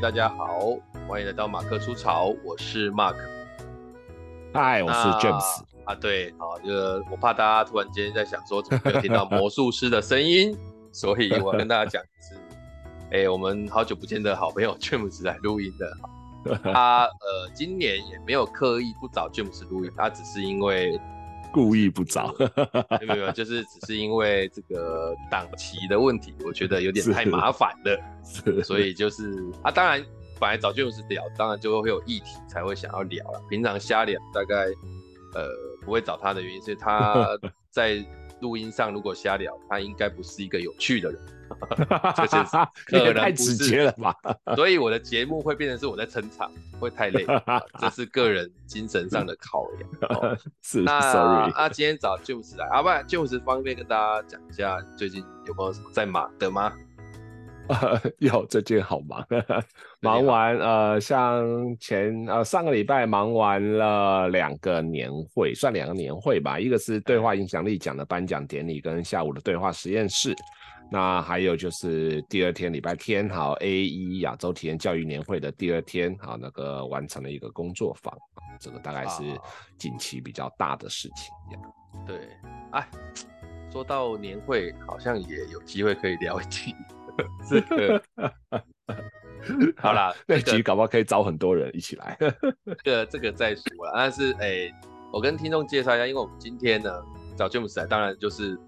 位大家好，欢迎来到马克出草，我是 Mark。嗨，我是 James。啊，对，好，这个我怕大家突然间在想说怎么没有听到魔术师的声音，所以我跟大家讲是，哎、欸，我们好久不见的好朋友 James 来录音的。他呃，今年也没有刻意不找 James 录音，他只是因为。故意不找，没有没有，就是只是因为这个档期的问题，我觉得有点太麻烦了，是，所以就是啊，当然本来早就有是聊，当然就会有议题才会想要聊了。平常瞎聊大概呃不会找他的原因是他 在录音上如果瞎聊，他应该不是一个有趣的人。这是 可能太直接了吧？所以我的节目会变成是我在撑场，会太累，这是个人精神上的考量。哦、是那今天找 James 来，啊不然 James 方便跟大家讲一下，最近有没有什么在忙的吗？有，最近好忙，忙完呃，像前呃上个礼拜忙完了两个年会，算两个年会吧，一个是对话影响力奖的颁奖典礼，跟下午的对话实验室。那还有就是第二天礼拜天，好 A 一亚洲体验教育年会的第二天，好那个完成了一个工作坊，这个大概是近期比较大的事情。啊、对，哎，说到年会，好像也有机会可以聊一集 这个。好啦，那集搞不好可以找很多人一起来。这 个这个再说了，但是哎、欸，我跟听众介绍一下，因为我们今天呢找 James 来，当然就是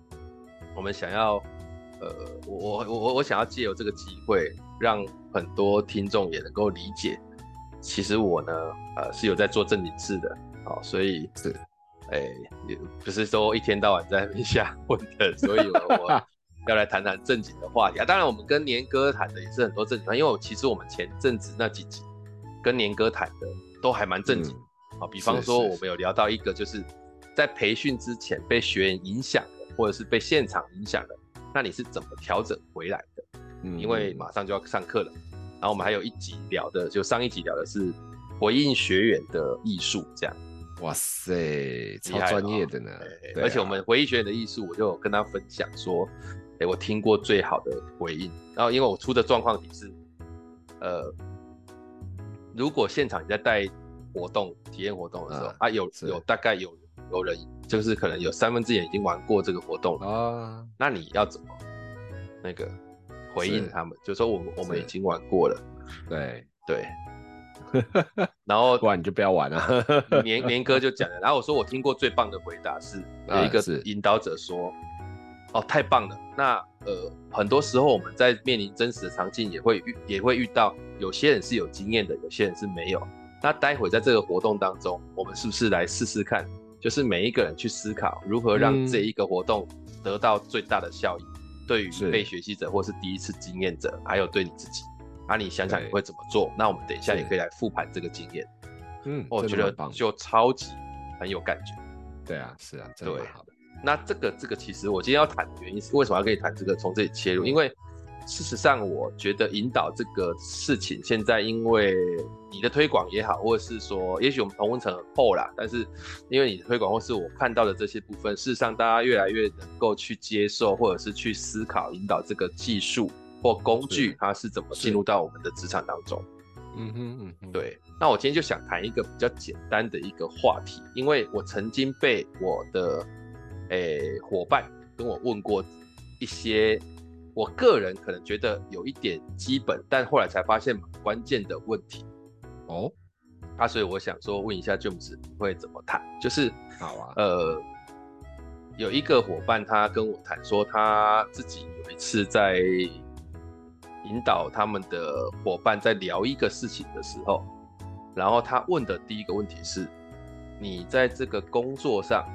我们想要。呃，我我我我想要借由这个机会，让很多听众也能够理解，其实我呢，呃，是有在做正经事的，好、哦，所以是，哎，也不是说一天到晚在那边瞎 混的，所以我，我要来谈谈正经的话题啊。当然，我们跟年哥谈的也是很多正经，因为我其实我们前阵子那几集跟年哥谈的都还蛮正经，啊、嗯，比方说我们有聊到一个，就是在培训之前被学员影响的，或者是被现场影响的。那你是怎么调整回来的？嗯，因为马上就要上课了。然后我们还有一集聊的，就上一集聊的是回应学员的艺术，这样。哇塞，超专业的呢！而且我们回应学员的艺术，我就有跟他分享说，哎、欸，我听过最好的回应。然后因为我出的状况题是，呃，如果现场你在带活动、体验活动的时候啊，啊，有有大概有有人。就是可能有三分之一已经玩过这个活动了啊，那你要怎么那个回应他们？就说我们我们已经玩过了，对对，然后 不然你就不要玩了。年年哥就讲了，然后我说我听过最棒的回答是 有一个引导者说，哦太棒了，那呃很多时候我们在面临真实的场景也会遇也会遇到有些人是有经验的，有些人是没有。那待会在这个活动当中，我们是不是来试试看？就是每一个人去思考如何让这一个活动得到最大的效益，嗯、对于被学习者或是第一次经验者，还有对你自己，啊，你想想你会怎么做？那我们等一下也可以来复盘这个经验。嗯，我觉得就超级很有感觉。对啊，是啊，真的好的。那这个这个其实我今天要谈的原因是为什么要跟你谈这个？从这里切入，因为。事实上，我觉得引导这个事情，现在因为你的推广也好，或者是说，也许我们同温层很厚啦，但是因为你的推广或是我看到的这些部分，事实上大家越来越能够去接受，或者是去思考引导这个技术或工具，它是怎么进入到我们的职场当中。嗯哼嗯哼，对。那我今天就想谈一个比较简单的一个话题，因为我曾经被我的诶伙伴跟我问过一些。我个人可能觉得有一点基本，但后来才发现蛮关键的问题哦。啊，所以我想说问一下 James 会怎么谈？就是好啊，呃，有一个伙伴他跟我谈说，他自己有一次在引导他们的伙伴在聊一个事情的时候，然后他问的第一个问题是：你在这个工作上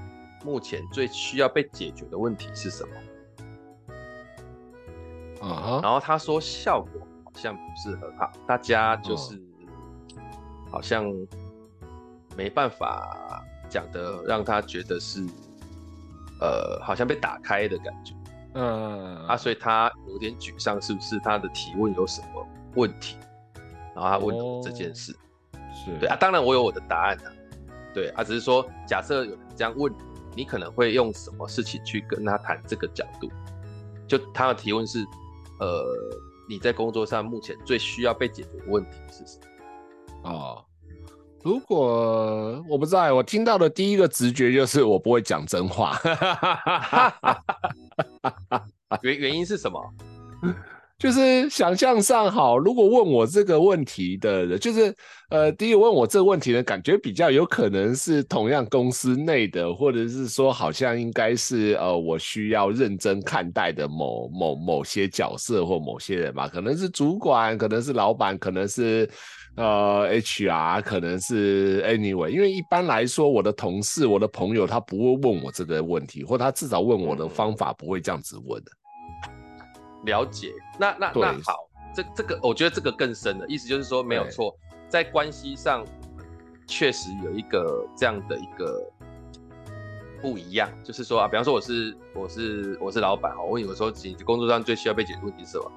目前最需要被解决的问题是什么？Uh. 然后他说效果好像不是很好，大家就是好像没办法讲的让他觉得是呃好像被打开的感觉，嗯、uh. 啊，所以他有点沮丧，是不是他的提问有什么问题？然后他问了这件事，oh. 是对啊，当然我有我的答案的、啊，对啊，只是说假设有人这样问你，你可能会用什么事情去跟他谈这个角度？就他的提问是。呃，你在工作上目前最需要被解决的问题是什么？哦，如果我不知道，我听到的第一个直觉就是我不会讲真话。原原因是什么？就是想象上好，如果问我这个问题的人，就是呃，第一个问我这个问题的感觉比较有可能是同样公司内的，或者是说好像应该是呃，我需要认真看待的某某某些角色或某些人吧，可能是主管，可能是老板，可能是呃 HR，可能是 anyway，因为一般来说，我的同事、我的朋友，他不会问我这个问题，或他至少问我的方法不会这样子问的。了解，那那那好，这这个我觉得这个更深的意思就是说，没有错，在关系上确实有一个这样的一个不一样，就是说啊，比方说我是我是我是老板，我问你说，你工作上最需要被解决问题是什么？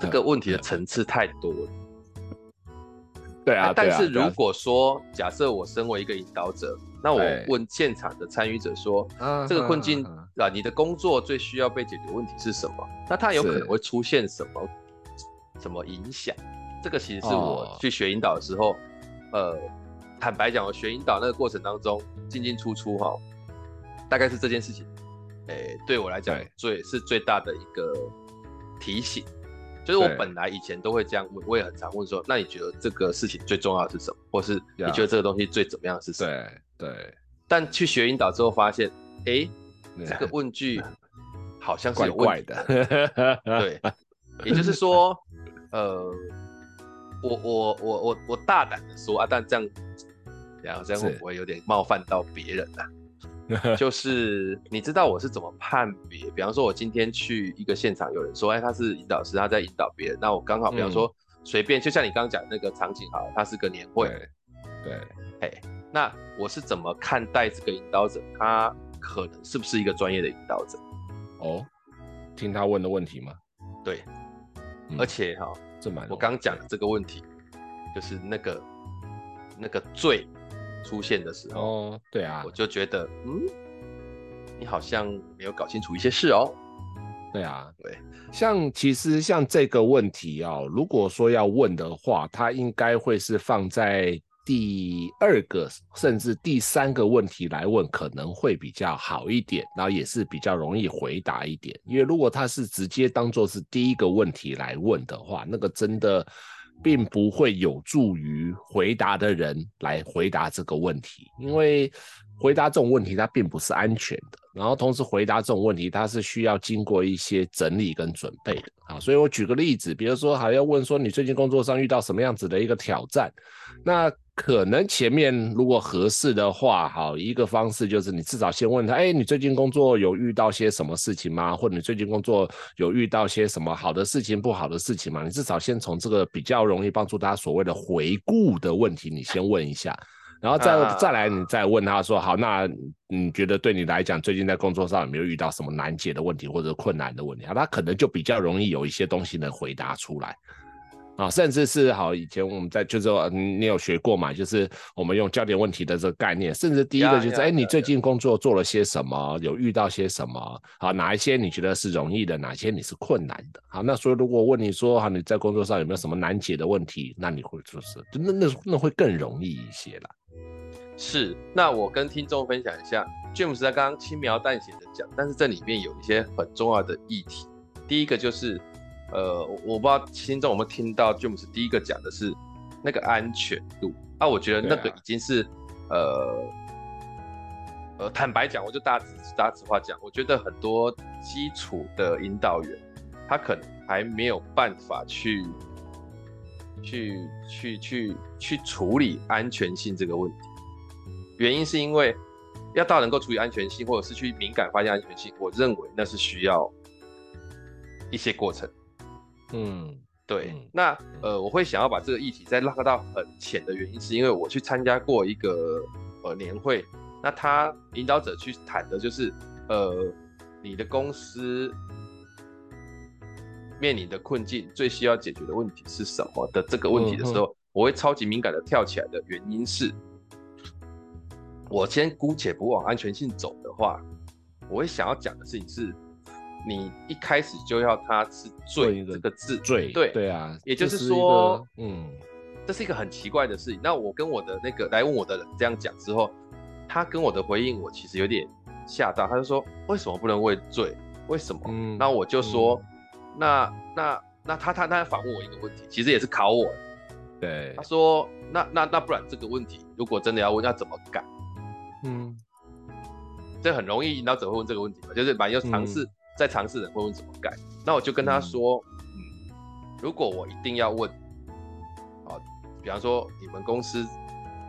这个问题的层次太多了。对啊，但是如果说假设我身为一个引导者。那我问现场的参与者说：“这个困境啊，你的工作最需要被解决问题是什么？那它有可能会出现什么什么影响？这个其实是我去学引导的时候，呃，坦白讲，我学引导那个过程当中进进出出哈，大概是这件事情，诶，对我来讲最是最大的一个提醒，就是我本来以前都会这样问，我也很常问说：那你觉得这个事情最重要的是什么？或是你觉得这个东西最怎么样是什么？”对，但去学引导之后发现，哎，这个问句好像是有问题的。怪怪的对，也就是说，呃，我我我我我大胆的说啊，但这样，然后这样会不会有点冒犯到别人啊？就是你知道我是怎么判别？比方说，我今天去一个现场，有人说，哎，他是引导师，他在引导别人，那我刚好，比方说，随便，就像你刚刚讲那个场景，好，他是个年会，对，哎。那我是怎么看待这个引导者？他可能是不是一个专业的引导者？哦，听他问的问题吗？对，嗯、而且哈，这蛮我刚讲的这个问题，就是那个那个罪出现的时候，哦，对啊，我就觉得，嗯，你好像没有搞清楚一些事哦。对啊，对，像其实像这个问题哦，如果说要问的话，他应该会是放在。第二个甚至第三个问题来问可能会比较好一点，然后也是比较容易回答一点。因为如果他是直接当做是第一个问题来问的话，那个真的并不会有助于回答的人来回答这个问题。因为回答这种问题它并不是安全的，然后同时回答这种问题它是需要经过一些整理跟准备的啊。所以我举个例子，比如说还要问说你最近工作上遇到什么样子的一个挑战，那。可能前面如果合适的话，好，一个方式就是你至少先问他，哎，你最近工作有遇到些什么事情吗？或者你最近工作有遇到些什么好的事情、不好的事情吗？你至少先从这个比较容易帮助他所谓的回顾的问题，你先问一下，然后再再来你再问他说，好，那你觉得对你来讲，最近在工作上有没有遇到什么难解的问题或者困难的问题？啊，他可能就比较容易有一些东西能回答出来。啊，甚至是好，以前我们在就是说，你有学过嘛？就是我们用焦点问题的这个概念，甚至第一个就是，哎，你最近工作做了些什么？有遇到些什么？好，哪一些你觉得是容易的？哪些你是困难的？好，那所以如果问你说，哈，你在工作上有没有什么难解的问题？那你会就是，那那那会更容易一些啦。是，那我跟听众分享一下，James 在刚刚轻描淡写的讲，但是这里面有一些很重要的议题。第一个就是。呃，我不知道听众有没有听到，James 第一个讲的是那个安全度啊，我觉得那个已经是、啊、呃呃，坦白讲，我就大直大直话讲，我觉得很多基础的引导员，他可能还没有办法去去去去去处理安全性这个问题，原因是因为要到能够处理安全性，或者是去敏感发现安全性，我认为那是需要一些过程。嗯，对，嗯、那呃，我会想要把这个议题再拉到很浅的原因，是因为我去参加过一个呃年会，那他引导者去谈的就是呃，你的公司面临的困境最需要解决的问题是什么的这个问题的时候，嗯、我会超级敏感的跳起来的原因是，我先姑且不往安全性走的话，我会想要讲的事情是，你一开始就要他是“罪”这个字，罪对对啊，也就是说，是嗯，这是一个很奇怪的事情。那我跟我的那个来问我的人这样讲之后，他跟我的回应，我其实有点吓到。他就说：“为什么不能问‘罪’？为什么？”嗯，那我就说：“嗯、那那那他他他反问我一个问题，其实也是考我。对，他说：‘那那那不然这个问题，如果真的要问，要怎么改？’嗯，这很容易引导者会问这个问题嘛，就是蛮有尝试。嗯”在尝试的会问怎么改，那我就跟他说，嗯，嗯，如果我一定要问，啊，比方说你们公司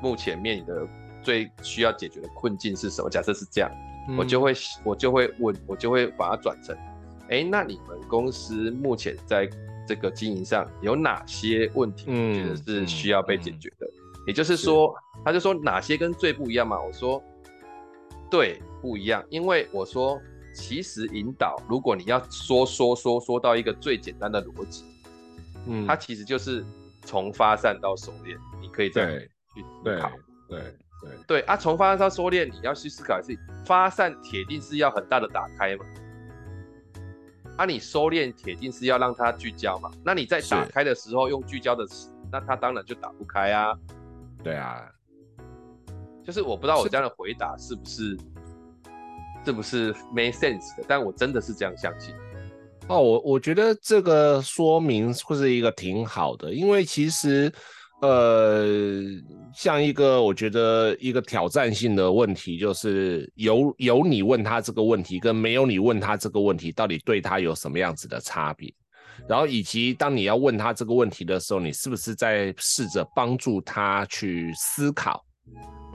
目前面临的最需要解决的困境是什么？假设是这样，嗯、我就会我就会问，我就会把它转成，哎、欸，那你们公司目前在这个经营上有哪些问题，你觉得是需要被解决的？嗯嗯、也就是说，是他就说哪些跟最不一样嘛？我说，对，不一样，因为我说。其实引导，如果你要说说说说到一个最简单的逻辑，嗯，它其实就是从发散到收敛，你可以这样去思考。对对对对啊，从发散到收敛，你要去思考的是，发散铁定是要很大的打开嘛，啊，你收敛铁定是要让它聚焦嘛，那你在打开的时候用聚焦的词，那它当然就打不开啊。对啊，就是我不知道我这样的回答是不是。是不是没 sense 的？但我真的是这样相信。哦，我我觉得这个说明会是一个挺好的，因为其实，呃，像一个我觉得一个挑战性的问题，就是有有你问他这个问题，跟没有你问他这个问题，到底对他有什么样子的差别？然后以及当你要问他这个问题的时候，你是不是在试着帮助他去思考？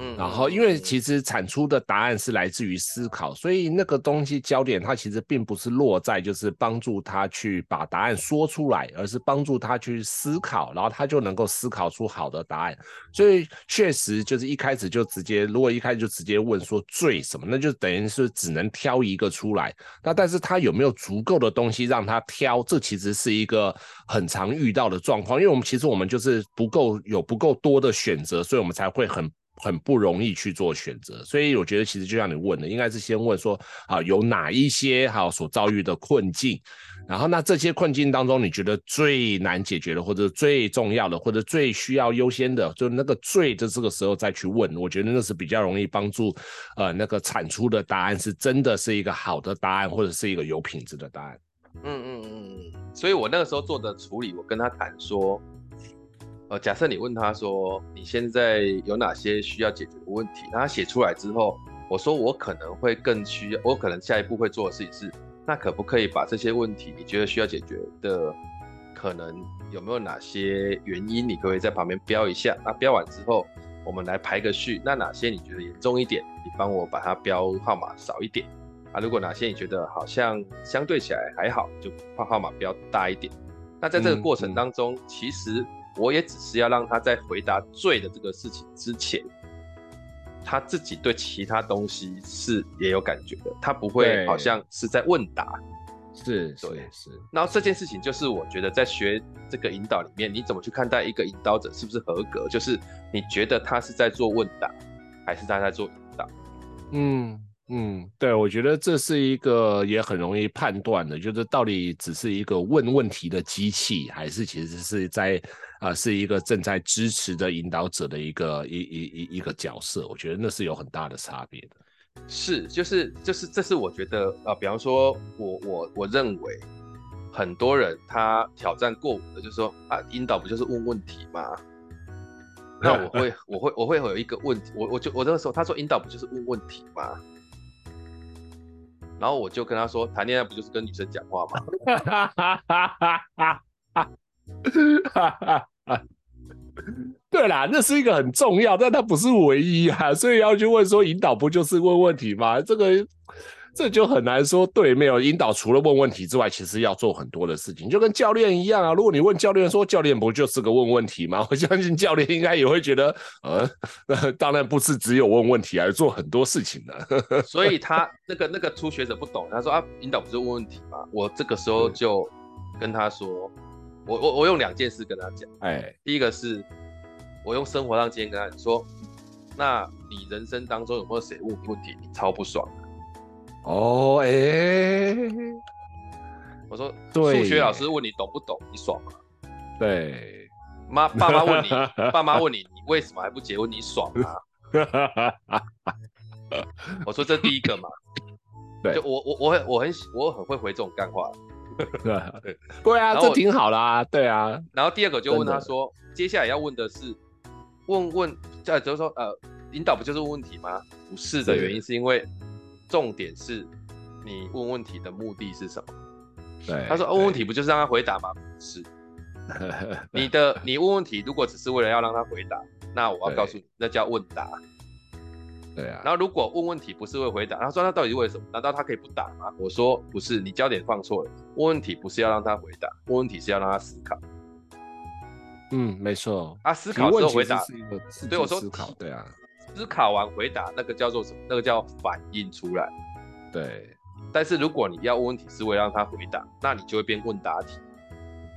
嗯，然后因为其实产出的答案是来自于思考，所以那个东西焦点它其实并不是落在就是帮助他去把答案说出来，而是帮助他去思考，然后他就能够思考出好的答案。所以确实就是一开始就直接，如果一开始就直接问说最什么，那就等于是只能挑一个出来。那但是他有没有足够的东西让他挑？这其实是一个很常遇到的状况，因为我们其实我们就是不够有不够多的选择，所以我们才会很。很不容易去做选择，所以我觉得其实就像你问的，应该是先问说啊，有哪一些哈所遭遇的困境，然后那这些困境当中，你觉得最难解决的，或者最重要的，或者最需要优先的，就那个最的这个时候再去问，我觉得那是比较容易帮助呃那个产出的答案是真的是一个好的答案，或者是一个有品质的答案。嗯嗯嗯，所以我那个时候做的处理，我跟他谈说。呃，假设你问他说，你现在有哪些需要解决的问题？那他写出来之后，我说我可能会更需要，我可能下一步会做的事情是，那可不可以把这些问题你觉得需要解决的，可能有没有哪些原因？你可不可以在旁边标一下？那标完之后，我们来排个序。那哪些你觉得严重一点，你帮我把它标号码少一点啊？如果哪些你觉得好像相对起来还好，就把号码标大一点。那在这个过程当中，嗯嗯、其实。我也只是要让他在回答“罪”的这个事情之前，他自己对其他东西是也有感觉的，他不会好像是在问答。是，对，是。然后这件事情就是我觉得在学这个引导里面，你怎么去看待一个引导者是不是合格？就是你觉得他是在做问答，还是他在做引导？嗯。嗯，对，我觉得这是一个也很容易判断的，就是到底只是一个问问题的机器，还是其实是在啊、呃，是一个正在支持的引导者的一个一一一一个角色。我觉得那是有很大的差别的。是，就是就是，这是我觉得啊、呃，比方说我我我认为很多人他挑战过我的，就是说啊，引导不就是问问题吗？那我会 我会我会有一个问题，我我就我那个时候他说引导不就是问问题吗？然后我就跟他说，谈恋爱不就是跟女生讲话吗？对啦，那是一个很重要，但它不是唯一啊，所以要去问说，引导不就是问问题吗？这个。这就很难说，对，没有引导，除了问问题之外，其实要做很多的事情，就跟教练一样啊。如果你问教练说，教练不就是个问问题吗？我相信教练应该也会觉得，呃，当然不是只有问问题，而做很多事情的。所以他那个那个初学者不懂，他说啊，引导不是问问题吗？我这个时候就跟他说，我我我用两件事跟他讲，哎，第一个是我用生活上经验跟他说，那你人生当中有没有谁问你问题，你超不爽？哦，哎，我说，数学老师问你懂不懂，你爽吗？对，妈爸妈问你，爸妈问你，你为什么还不结婚？你爽吗？我说这第一个嘛，对，就我我我很我很我很会回这种干话。对 对啊，这挺好啦，对啊。然后第二个就问他说，接下来要问的是，问问，呃，就是说，呃，引导不就是问问题吗？不是的原因是因为，重点是，你问问题的目的是什么？对，他说问问题不就是让他回答吗？不是，你的你问问题如果只是为了要让他回答，那我要告诉你，那叫问答。对啊，然后如果问问题不是会回答，他说那到底是为什么？难道他可以不答吗？我说不是，你焦点放错了。问问题不是要让他回答，问问题是要让他思考。嗯，没错。啊，思考之后回答，对，我说思考，对啊，思考完回答那个叫做什么？那个叫反应出来。对。但是如果你要问问题是为了让他回答，那你就会变问答题。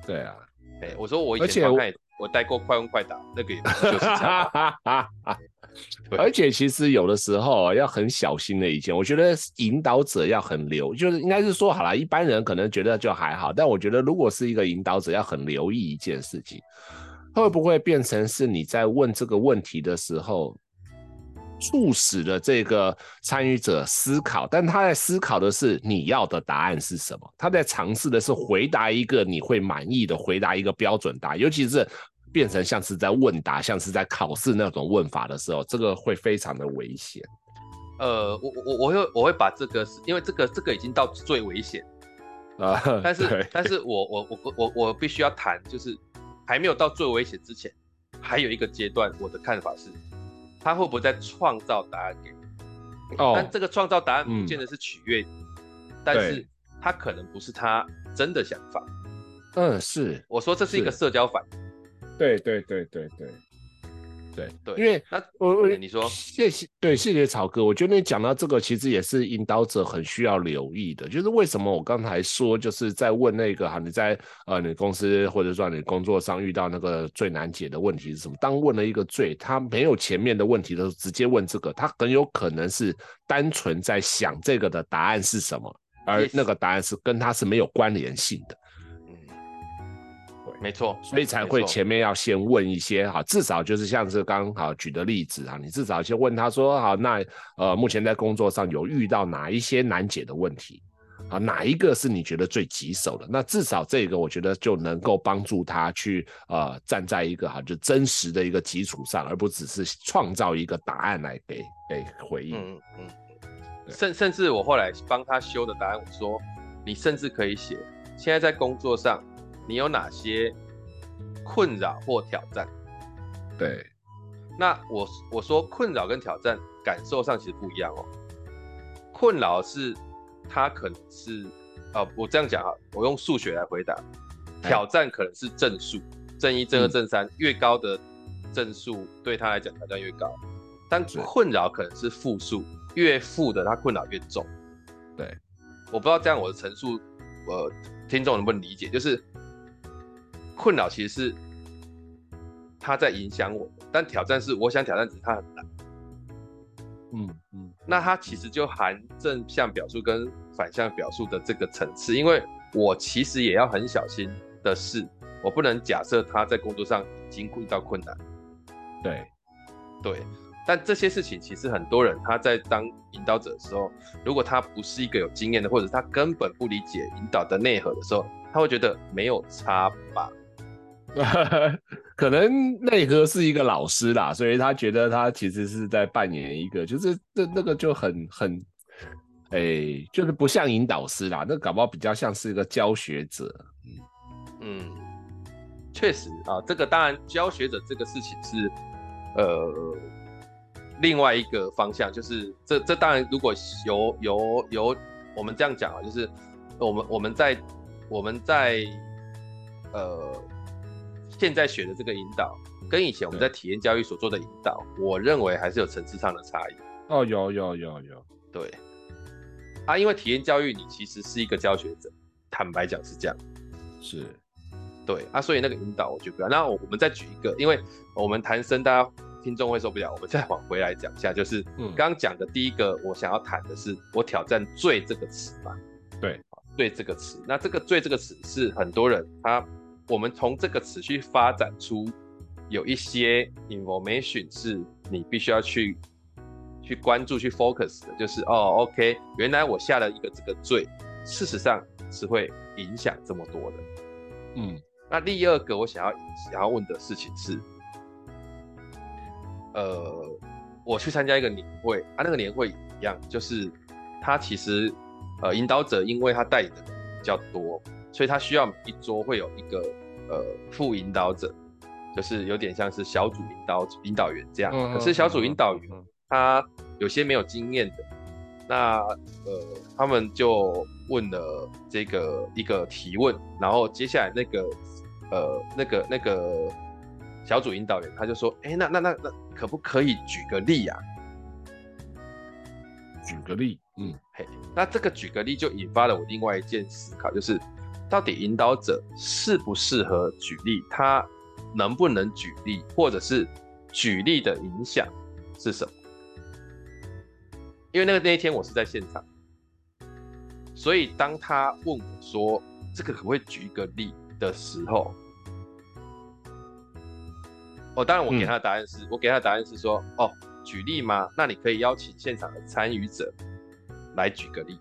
对啊，哎，我说我以前我我带过快问快答，那个也就是这样。而且其实有的时候要很小心的一件，我觉得引导者要很留，就是应该是说好了，一般人可能觉得就还好，但我觉得如果是一个引导者，要很留意一件事情，会不会变成是你在问这个问题的时候，促使了这个参与者思考，但他在思考的是你要的答案是什么？他在尝试的是回答一个你会满意的，回答一个标准答案，尤其是。变成像是在问答，像是在考试那种问法的时候，这个会非常的危险。呃，我我我会我会把这个，因为这个这个已经到最危险啊。但是但是我我我我我必须要谈，就是还没有到最危险之前，还有一个阶段。我的看法是，他会不会在创造答案给你？哦。但这个创造答案不见得是取悦你，嗯，但是他可能不是他真的想法。嗯，是。我说这是一个社交反应。对对对对对对对，因为那我我你说谢谢对谢谢草哥，我觉得你讲到这个其实也是引导者很需要留意的，就是为什么我刚才说就是在问那个哈，你在呃你公司或者说你工作上遇到那个最难解的问题是什么？当问了一个最他没有前面的问题的时候，直接问这个，他很有可能是单纯在想这个的答案是什么，而那个答案是跟他是没有关联性的。没错，所以才会前面要先问一些哈，至少就是像是刚好举的例子啊，你至少先问他说好，那呃目前在工作上有遇到哪一些难解的问题啊？哪一个是你觉得最棘手的？那至少这个我觉得就能够帮助他去呃站在一个哈就真实的一个基础上，而不只是创造一个答案来给给回应。嗯嗯，甚甚至我后来帮他修的答案，我说你甚至可以写现在在工作上。你有哪些困扰或挑战？对，那我我说困扰跟挑战感受上其实不一样哦。困扰是它可能是啊，我这样讲啊，我用数学来回答。挑战可能是正数，正一、正二、正三，越高的正数对他来讲挑战越高。但困扰可能是负数，越负的他困扰越重。对，我不知道这样我的陈述，呃，听众能不能理解？就是。困扰其实是他在影响我，但挑战是我想挑战，只是他很难。嗯嗯，那他其实就含正向表述跟反向表述的这个层次，因为我其实也要很小心的是，我不能假设他在工作上已经遇到困难。对对，但这些事情其实很多人他在当引导者的时候，如果他不是一个有经验的，或者他根本不理解引导的内核的时候，他会觉得没有差吧。可能内核是一个老师啦，所以他觉得他其实是在扮演一个，就是那那个就很很，哎、就是不像引导师啦，那搞不好比较像是一个教学者。嗯，确实啊，这个当然教学者这个事情是呃另外一个方向，就是这这当然如果由由由我们这样讲啊，就是我们我们在我们在呃。现在学的这个引导，跟以前我们在体验教育所做的引导，我认为还是有层次上的差异。哦，有有有有，对。啊，因为体验教育，你其实是一个教学者，坦白讲是这样。是。对啊，所以那个引导我就不要。那我我们再举一个，因为我们谈生，大家听众会受不了，我们再往回来讲一下，就是刚刚讲的第一个，我想要谈的是我挑战“最”这个词嘛。对。“罪”这个词。那这个“罪”这个词是很多人他，我们从这个词去发展出有一些 information 是你必须要去去关注、去 focus 的，就是哦，OK，原来我下了一个这个罪，事实上是会影响这么多的。嗯，那第二个我想要想要问的事情是，呃，我去参加一个年会，啊，那个年会一样，就是他其实呃引导者，因为他带领的人比较多，所以他需要每一桌会有一个呃副引导者，就是有点像是小组引导引导员这样。嗯、可是小组引导员、嗯、他有些没有经验的，那呃他们就问了这个一个提问，然后接下来那个呃那个那个小组引导员他就说，哎、欸，那那那那可不可以举个例啊？举个例，嗯，嘿，那这个举个例就引发了我另外一件思考，就是到底引导者适不适合举例，他能不能举例，或者是举例的影响是什么？因为那个那一天我是在现场，所以当他问我说这个可不可以举一个例的时候，哦，当然我给他的答案是、嗯、我给他的答案是说，哦。举例吗？那你可以邀请现场的参与者来举个例。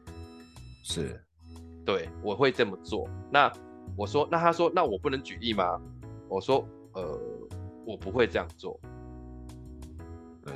是，对，我会这么做。那我说，那他说，那我不能举例吗？我说，呃，我不会这样做。对，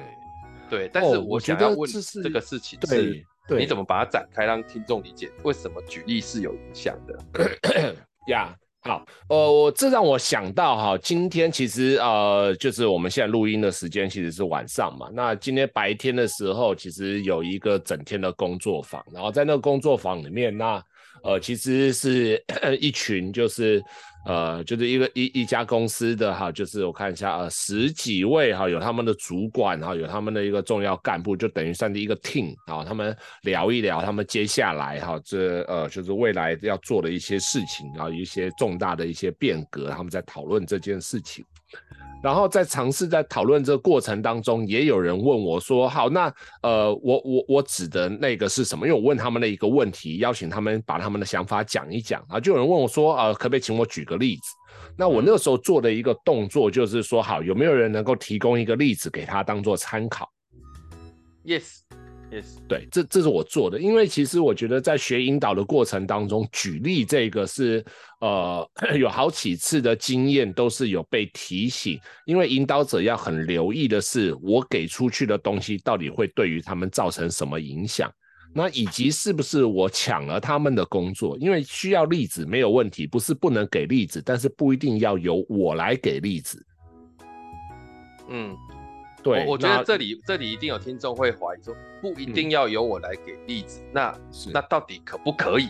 对，但是我想要问这个事情是，你怎么把它展开，让听众理解为什么举例是有影响的？呀。好，呃，我这让我想到哈，今天其实呃，就是我们现在录音的时间其实是晚上嘛。那今天白天的时候，其实有一个整天的工作坊，然后在那个工作坊里面，那呃，其实是 一群就是。呃，就是一个一一家公司的哈，就是我看一下，呃，十几位哈，有他们的主管哈，有他们的一个重要干部，就等于算是一个 team 啊，他们聊一聊他们接下来哈，这呃就是未来要做的一些事情，啊一些重大的一些变革，他们在讨论这件事情。然后在尝试在讨论这个过程当中，也有人问我说：“好，那呃，我我我指的那个是什么？因为我问他们的一个问题，邀请他们把他们的想法讲一讲啊。就有人问我说：呃，可不可以请我举个例子？那我那个时候做的一个动作就是说，好，有没有人能够提供一个例子给他当做参考？Yes。” Yes. 对，这这是我做的，因为其实我觉得在学引导的过程当中，举例这个是呃 有好几次的经验都是有被提醒，因为引导者要很留意的是，我给出去的东西到底会对于他们造成什么影响，那以及是不是我抢了他们的工作，因为需要例子没有问题，不是不能给例子，但是不一定要由我来给例子，嗯。对，我我觉得这里这里一定有听众会怀疑说，不一定要由我来给例子，嗯、那那到底可不可以？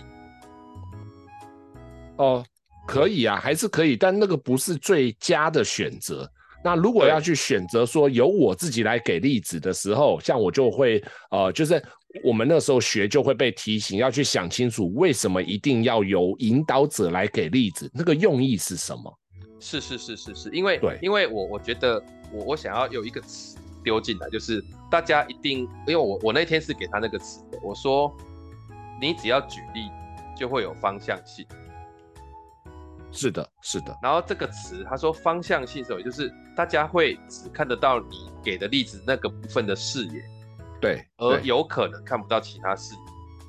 哦，可以啊，还是可以，但那个不是最佳的选择。那如果要去选择说由我自己来给例子的时候，像我就会呃，就是我们那时候学就会被提醒要去想清楚，为什么一定要由引导者来给例子，那个用意是什么？是是是是是，因为对，因为我我觉得我我想要有一个词丢进来，就是大家一定，因为我我那天是给他那个词的，我说你只要举例就会有方向性。是的，是的。然后这个词他说方向性，所以就是大家会只看得到你给的例子那个部分的视野，对，而有可能看不到其他视野。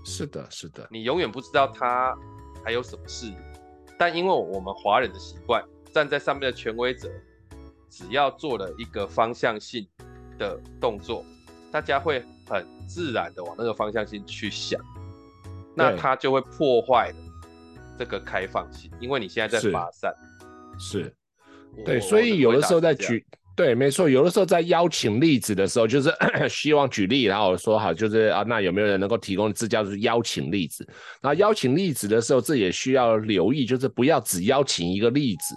是的，是的。你永远不知道他还有什么视野，但因为我们华人的习惯。站在上面的权威者，只要做了一个方向性的动作，大家会很自然的往那个方向性去想，那它就会破坏这个开放性，因为你现在在发散。是，对，所以有的时候在举，对，没错，有的时候在邀请例子的时候，就是 希望举例，然后说好，就是啊，那有没有人能够提供这叫做邀请例子？然后邀请例子的时候，这也需要留意，就是不要只邀请一个例子。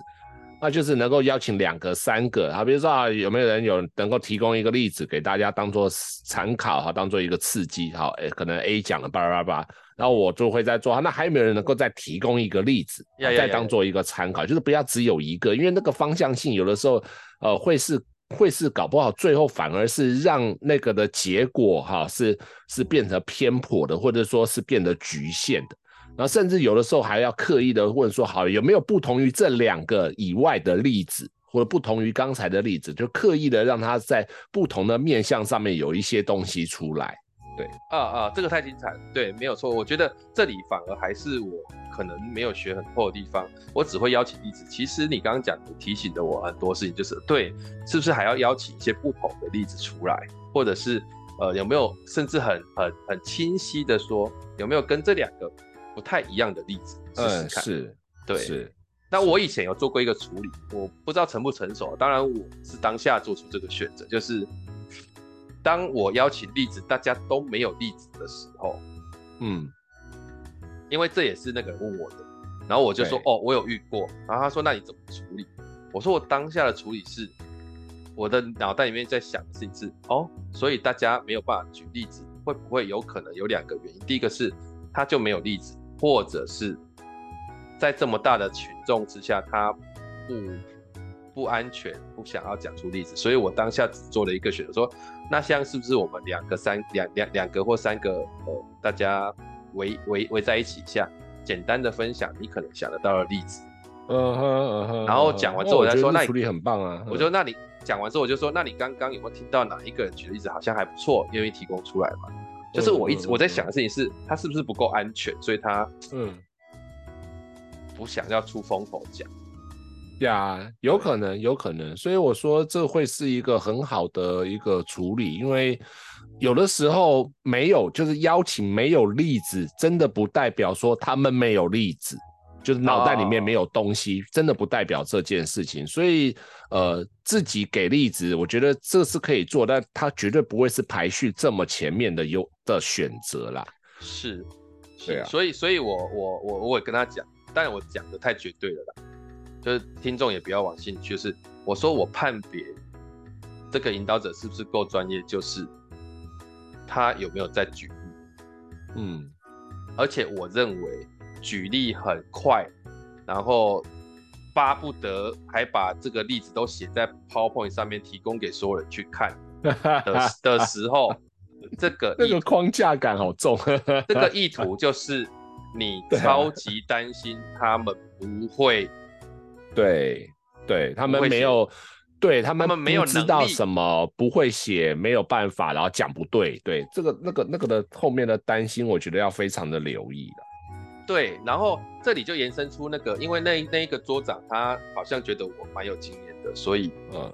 那就是能够邀请两个、三个，好，比如说啊，有没有人有能够提供一个例子给大家当做参考哈，当做一个刺激，好，诶，可能 A 讲了叭叭叭，然后我就会再做，那还有没有人能够再提供一个例子，再当做一个参考，就是不要只有一个，因为那个方向性有的时候，呃，会是会是搞不好最后反而是让那个的结果哈是是变得偏颇的，或者说是变得局限的。然后甚至有的时候还要刻意的问说，好，有没有不同于这两个以外的例子，或者不同于刚才的例子，就刻意的让他在不同的面向上面有一些东西出来。对，啊啊，这个太精彩。对，没有错。我觉得这里反而还是我可能没有学很透的地方。我只会邀请例子。其实你刚刚讲的提醒了我很多事情，就是对，是不是还要邀请一些不同的例子出来，或者是呃有没有甚至很很很清晰的说有没有跟这两个不太一样的例子试试看？嗯，是，对，是。那我以前有做过一个处理，我不知道成不成熟。当然，我是当下做出这个选择，就是。当我邀请例子，大家都没有例子的时候，嗯，因为这也是那个人问我的，然后我就说，哦，我有遇过，然后他说，那你怎么处理？我说我当下的处理是，我的脑袋里面在想的事情是，哦，所以大家没有办法举例子，会不会有可能有两个原因？第一个是他就没有例子，或者是在这么大的群众之下，他不不安全，不想要讲出例子，所以我当下只做了一个选择，说。那像是不是我们两个三两两两个或三个呃，大家围围围在一起下，简单的分享你可能想得到的例子，嗯哼嗯哼，然后讲完之后我再说，那处理很棒啊。我说那你讲完之后我就说，那你刚刚有没有听到哪一个人举的例子好像还不错，愿意提供出来嘛？就是我一直我在想的事情是，他是不是不够安全，所以他嗯。不想要出风头讲。呀，yeah, 有可能，有可能，所以我说这会是一个很好的一个处理，因为有的时候没有，就是邀请没有例子，真的不代表说他们没有例子，就是脑袋里面没有东西，真的不代表这件事情。所以，呃，自己给例子，我觉得这是可以做，但他绝对不会是排序这么前面的优的选择啦。是，是啊，所以，所以我我我我也跟他讲，但我讲的太绝对了啦。就是听众也不要往心里去，就是我说我判别这个引导者是不是够专业，就是他有没有在举例，嗯，而且我认为举例很快，然后巴不得还把这个例子都写在 PowerPoint 上面提供给所有人去看的 的时候，这个这个框架感好重，这个意图就是你 超级担心他们不会。对，对他们没有，对他们没有知道什么，不会写，没有办法，然后讲不对，对这个那个那个的后面的担心，我觉得要非常的留意的。对，然后这里就延伸出那个，因为那那一个桌长他好像觉得我蛮有经验的，所以嗯，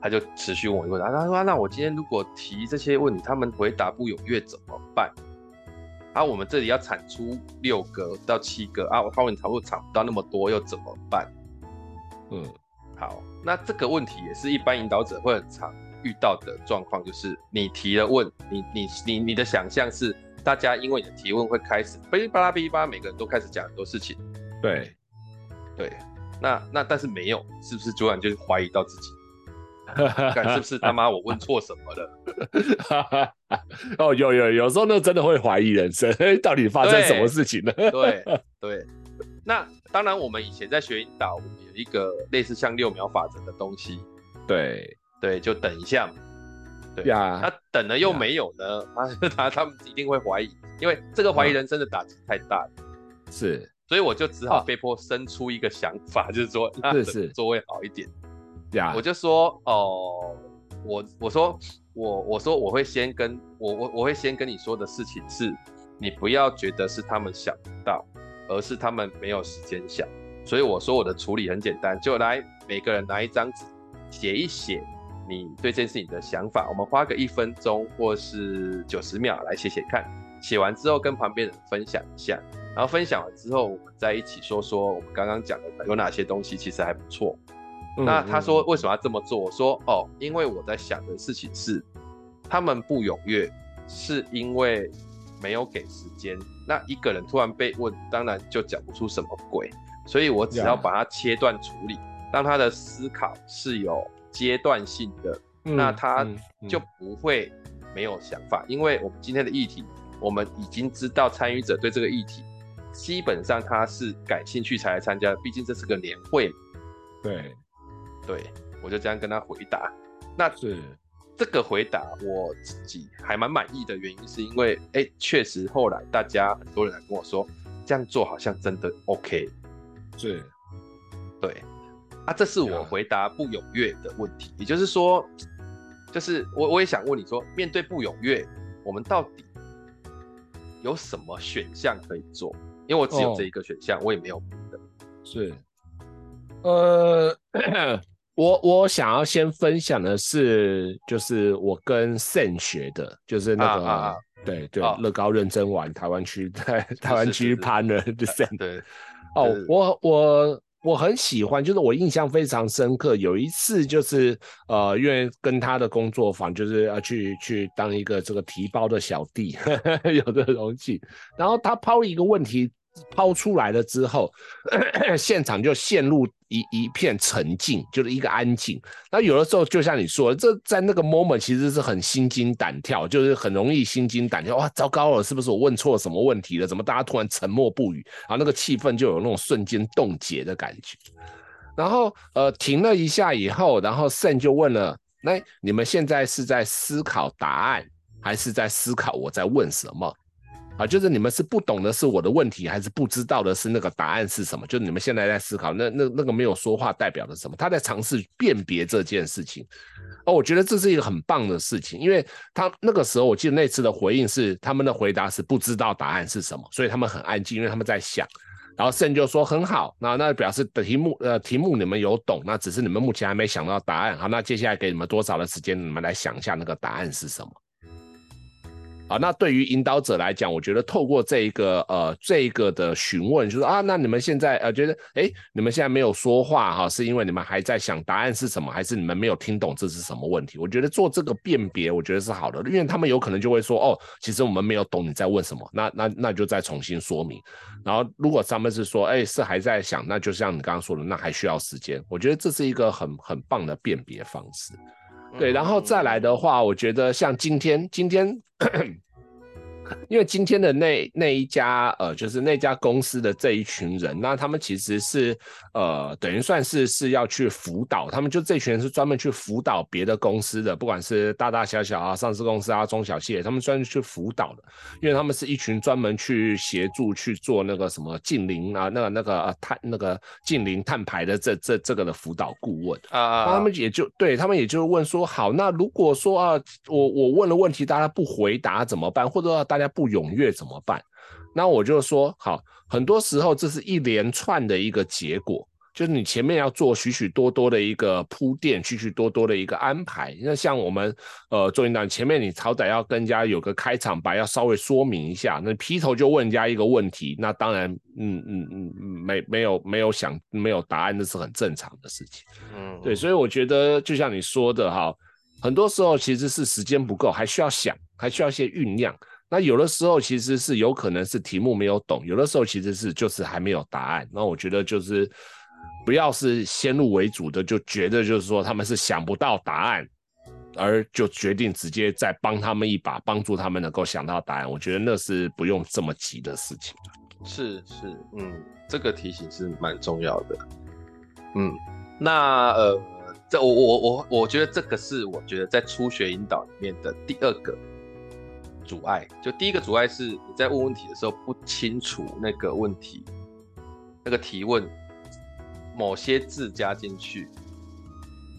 他就持续问我问题，他说：“那我今天如果提这些问题，他们回答不踊跃怎么办？”啊，我们这里要产出六个到七个啊，我发问差不多产不到那么多，又怎么办？嗯，好，那这个问题也是一般引导者会很常遇到的状况，就是你提了问，你你你你的想象是大家因为你的提问会开始哔哩吧啦哔哩吧，每个人都开始讲很多事情，对，对，那那但是没有，是不是昨晚就怀疑到自己，看是不是他妈我问错什么了？哦，有有有时候那，真的会怀疑人生，到底发生什么事情了？对对。对那当然，我们以前在学引导，我们有一个类似像六秒法则的东西。对对，就等一下嘛。对呀。他等了又没有呢？他他他们一定会怀疑，因为这个怀疑人生的打击太大了。是。所以我就只好被迫生出一个想法，就是说，是是，座位好一点。呀。我就说，哦，我我说我我说我会先跟我我我会先跟你说的事情是，你不要觉得是他们想不到。而是他们没有时间想，所以我说我的处理很简单，就来每个人拿一张纸，写一写你对这件事情的想法。我们花个一分钟或是九十秒来写写看，写完之后跟旁边人分享一下，然后分享完之后我们再一起说说我们刚刚讲的有哪些东西其实还不错。那他说为什么要这么做？我说哦，因为我在想的事情是，他们不踊跃是因为没有给时间。那一个人突然被问，当然就讲不出什么鬼，所以我只要把它切断处理.让他的思考是有阶段性的，嗯、那他就不会没有想法。嗯、因为我们今天的议题，我们已经知道参与者对这个议题基本上他是感兴趣才来参加，毕竟这是个年会。对，对，我就这样跟他回答。那是。这个回答我自己还蛮满意的原因，是因为哎，确实后来大家很多人来跟我说，这样做好像真的 OK。是，对，啊，这是我回答不踊跃的问题。也就是说，就是我我也想问你说，面对不踊跃，我们到底有什么选项可以做？因为我只有这一个选项，哦、我也没有别的。是，呃。我我想要先分享的是，就是我跟 Sen 学的，就是那个、啊啊、对对乐、哦、高认真玩台湾区在 台湾区 partner 的 Sam。对，哦，我我我很喜欢，就是我印象非常深刻。有一次就是呃，因为跟他的工作坊，就是要去去当一个这个提包的小弟，呵 呵有的容器，然后他抛一个问题。抛出来了之后，现场就陷入一一片沉静，就是一个安静。那有的时候，就像你说的，这在那个 moment 其实是很心惊胆跳，就是很容易心惊胆跳。哇，糟糕了，是不是我问错什么问题了？怎么大家突然沉默不语？然后那个气氛就有那种瞬间冻结的感觉。然后呃，停了一下以后，然后 Sam 就问了：那你们现在是在思考答案，还是在思考我在问什么？啊，就是你们是不懂的是我的问题，还是不知道的是那个答案是什么？就是你们现在在思考，那那那个没有说话代表的什么？他在尝试辨别这件事情。哦，我觉得这是一个很棒的事情，因为他那个时候我记得那次的回应是他们的回答是不知道答案是什么，所以他们很安静，因为他们在想。然后圣就说很好，那那表示的题目呃题目你们有懂，那只是你们目前还没想到答案。好，那接下来给你们多少的时间，你们来想一下那个答案是什么。啊，那对于引导者来讲，我觉得透过这一个呃这一个的询问，就是啊，那你们现在呃觉得，哎，你们现在没有说话哈，是因为你们还在想答案是什么，还是你们没有听懂这是什么问题？我觉得做这个辨别，我觉得是好的，因为他们有可能就会说，哦，其实我们没有懂你在问什么，那那那就再重新说明。然后如果他们是说，哎，是还在想，那就像你刚刚说的，那还需要时间。我觉得这是一个很很棒的辨别方式。对，然后再来的话，我觉得像今天，今天，因为今天的那那一家，呃，就是那家公司的这一群人，那他们其实是，呃，等于算是是要去辅导，他们就这群人是专门去辅导别的公司的，不管是大大小小啊，上市公司啊，中小企业，他们专门去辅导的，因为他们是一群专门去协助去做那个什么近邻啊，那个那个碳那个近邻碳排的这这这个的辅导顾问。啊，他们也就对他们也就问说，好，那如果说啊，我我问了问题，大家不回答怎么办？或者大家不踊跃怎么办？那我就说好，很多时候这是一连串的一个结果，就是你前面要做许许多多的一个铺垫，许许多多的一个安排。那像我们呃做引导，前面你好歹要跟人家有个开场白，要稍微说明一下。那劈头就问人家一个问题，那当然，嗯嗯嗯，没没有没有想没有答案，那是很正常的事情。嗯，对，所以我觉得就像你说的哈，很多时候其实是时间不够，还需要想，还需要一些酝酿。那有的时候其实是有可能是题目没有懂，有的时候其实是就是还没有答案。那我觉得就是不要是先入为主的，就觉得就是说他们是想不到答案，而就决定直接再帮他们一把，帮助他们能够想到答案。我觉得那是不用这么急的事情。是是，嗯，这个提醒是蛮重要的。嗯，那呃，这我我我我觉得这个是我觉得在初学引导里面的第二个。阻碍，就第一个阻碍是你在问问题的时候不清楚那个问题，那个提问某些字加进去，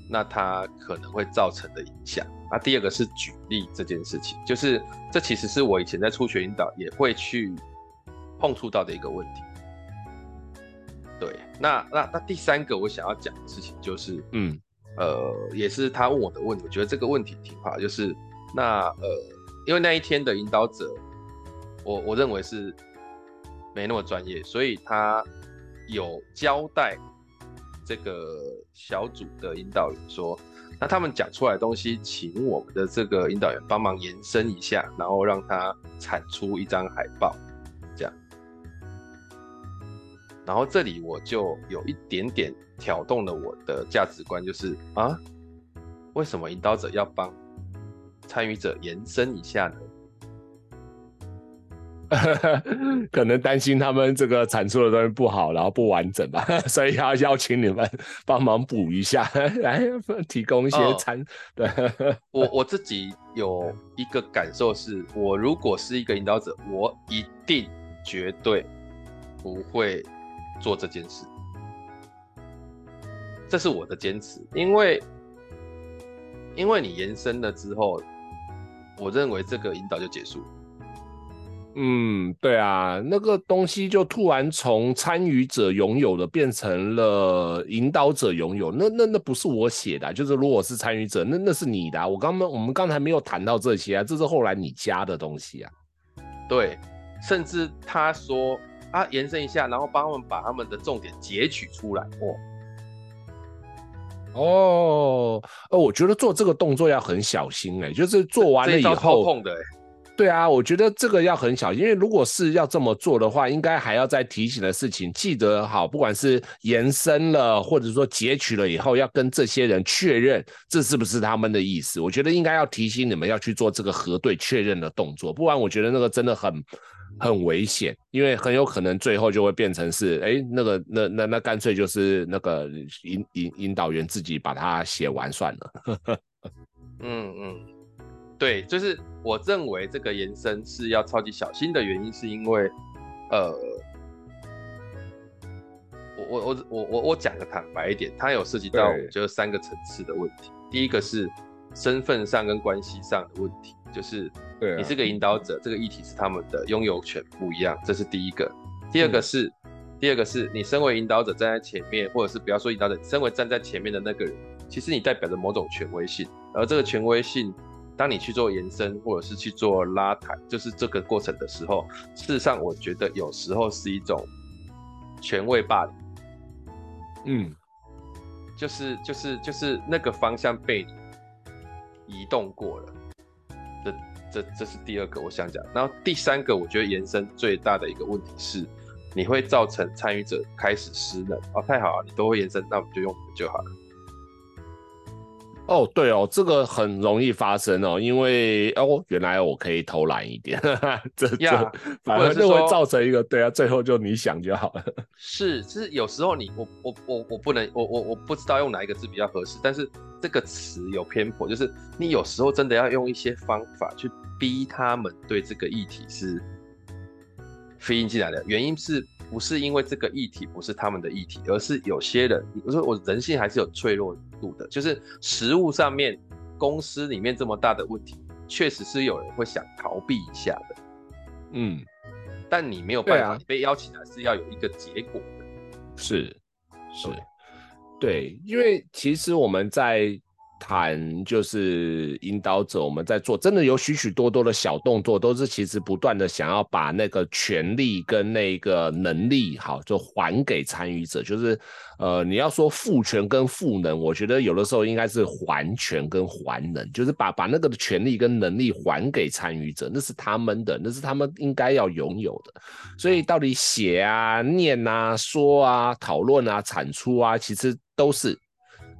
那它可能会造成的影响。那第二个是举例这件事情，就是这其实是我以前在初学引导也会去碰触到的一个问题。对，那那那第三个我想要讲的事情就是，嗯，呃，也是他问我的问题，我觉得这个问题挺好，就是那呃。因为那一天的引导者，我我认为是没那么专业，所以他有交代这个小组的引导员说，那他们讲出来的东西，请我们的这个引导员帮忙延伸一下，然后让他产出一张海报，这样。然后这里我就有一点点挑动了我的价值观，就是啊，为什么引导者要帮？参与者延伸一下呢？可能担心他们这个产出的东西不好，然后不完整吧，所以要邀请你们帮忙补一下，来提供一些参。对，我我自己有一个感受是，我如果是一个引导者，我一定绝对不会做这件事。这是我的坚持，因为因为你延伸了之后，我认为这个引导就结束了。嗯，对啊，那个东西就突然从参与者拥有的变成了引导者拥有，那那那不是我写的啊，就是如果是参与者，那那是你的啊。我刚刚我们刚才没有谈到这些啊，这是后来你加的东西啊。对，甚至他说啊，延伸一下，然后帮他们把他们的重点截取出来哦。哦，呃，我觉得做这个动作要很小心哎，就是做完了以后。对啊，我觉得这个要很小心，因为如果是要这么做的话，应该还要再提醒的事情，记得好，不管是延伸了，或者说截取了以后，要跟这些人确认这是不是他们的意思。我觉得应该要提醒你们要去做这个核对确认的动作，不然我觉得那个真的很很危险，因为很有可能最后就会变成是，哎，那个那那那干脆就是那个引引引导员自己把它写完算了。嗯嗯。对，就是我认为这个延伸是要超级小心的原因，是因为，呃，我我我我我我讲个坦白一点，它有涉及到就是三个层次的问题。第一个是身份上跟关系上的问题，就是你是个引导者，这个议题是他们的拥有权不一样，这是第一个。第二个是，嗯、第二个是你身为引导者站在前面，或者是不要说引导者，身为站在前面的那个人，其实你代表着某种权威性，而这个权威性。当你去做延伸，或者是去做拉抬，就是这个过程的时候，事实上，我觉得有时候是一种权位霸凌。嗯，就是就是就是那个方向被你移动过了。这这这是第二个我想讲。然后第三个，我觉得延伸最大的一个问题是，你会造成参与者开始失能。哦，太好了，你都会延伸，那我们就用就好了。哦，对哦，这个很容易发生哦，因为哦，原来我可以偷懒一点，呵 呵这这反而就会造成一个对啊，最后就你想就好了。是，就是有时候你我我我我不能我我我不知道用哪一个字比较合适，但是这个词有偏颇，就是你有时候真的要用一些方法去逼他们对这个议题是 feed 进来的，原因是。不是因为这个议题不是他们的议题，而是有些人，我说我人性还是有脆弱度的，就是实物上面公司里面这么大的问题，确实是有人会想逃避一下的，嗯，但你没有办法，你被邀请来是要有一个结果的，是是，对，因为其实我们在。谈就是引导者，我们在做，真的有许许多多的小动作，都是其实不断的想要把那个权力跟那个能力，好，就还给参与者。就是，呃，你要说赋权跟赋能，我觉得有的时候应该是还权跟还能，就是把把那个的权利跟能力还给参与者，那是他们的，那是他们应该要拥有的。所以到底写啊、念啊、说啊、讨论啊、产出啊，其实都是。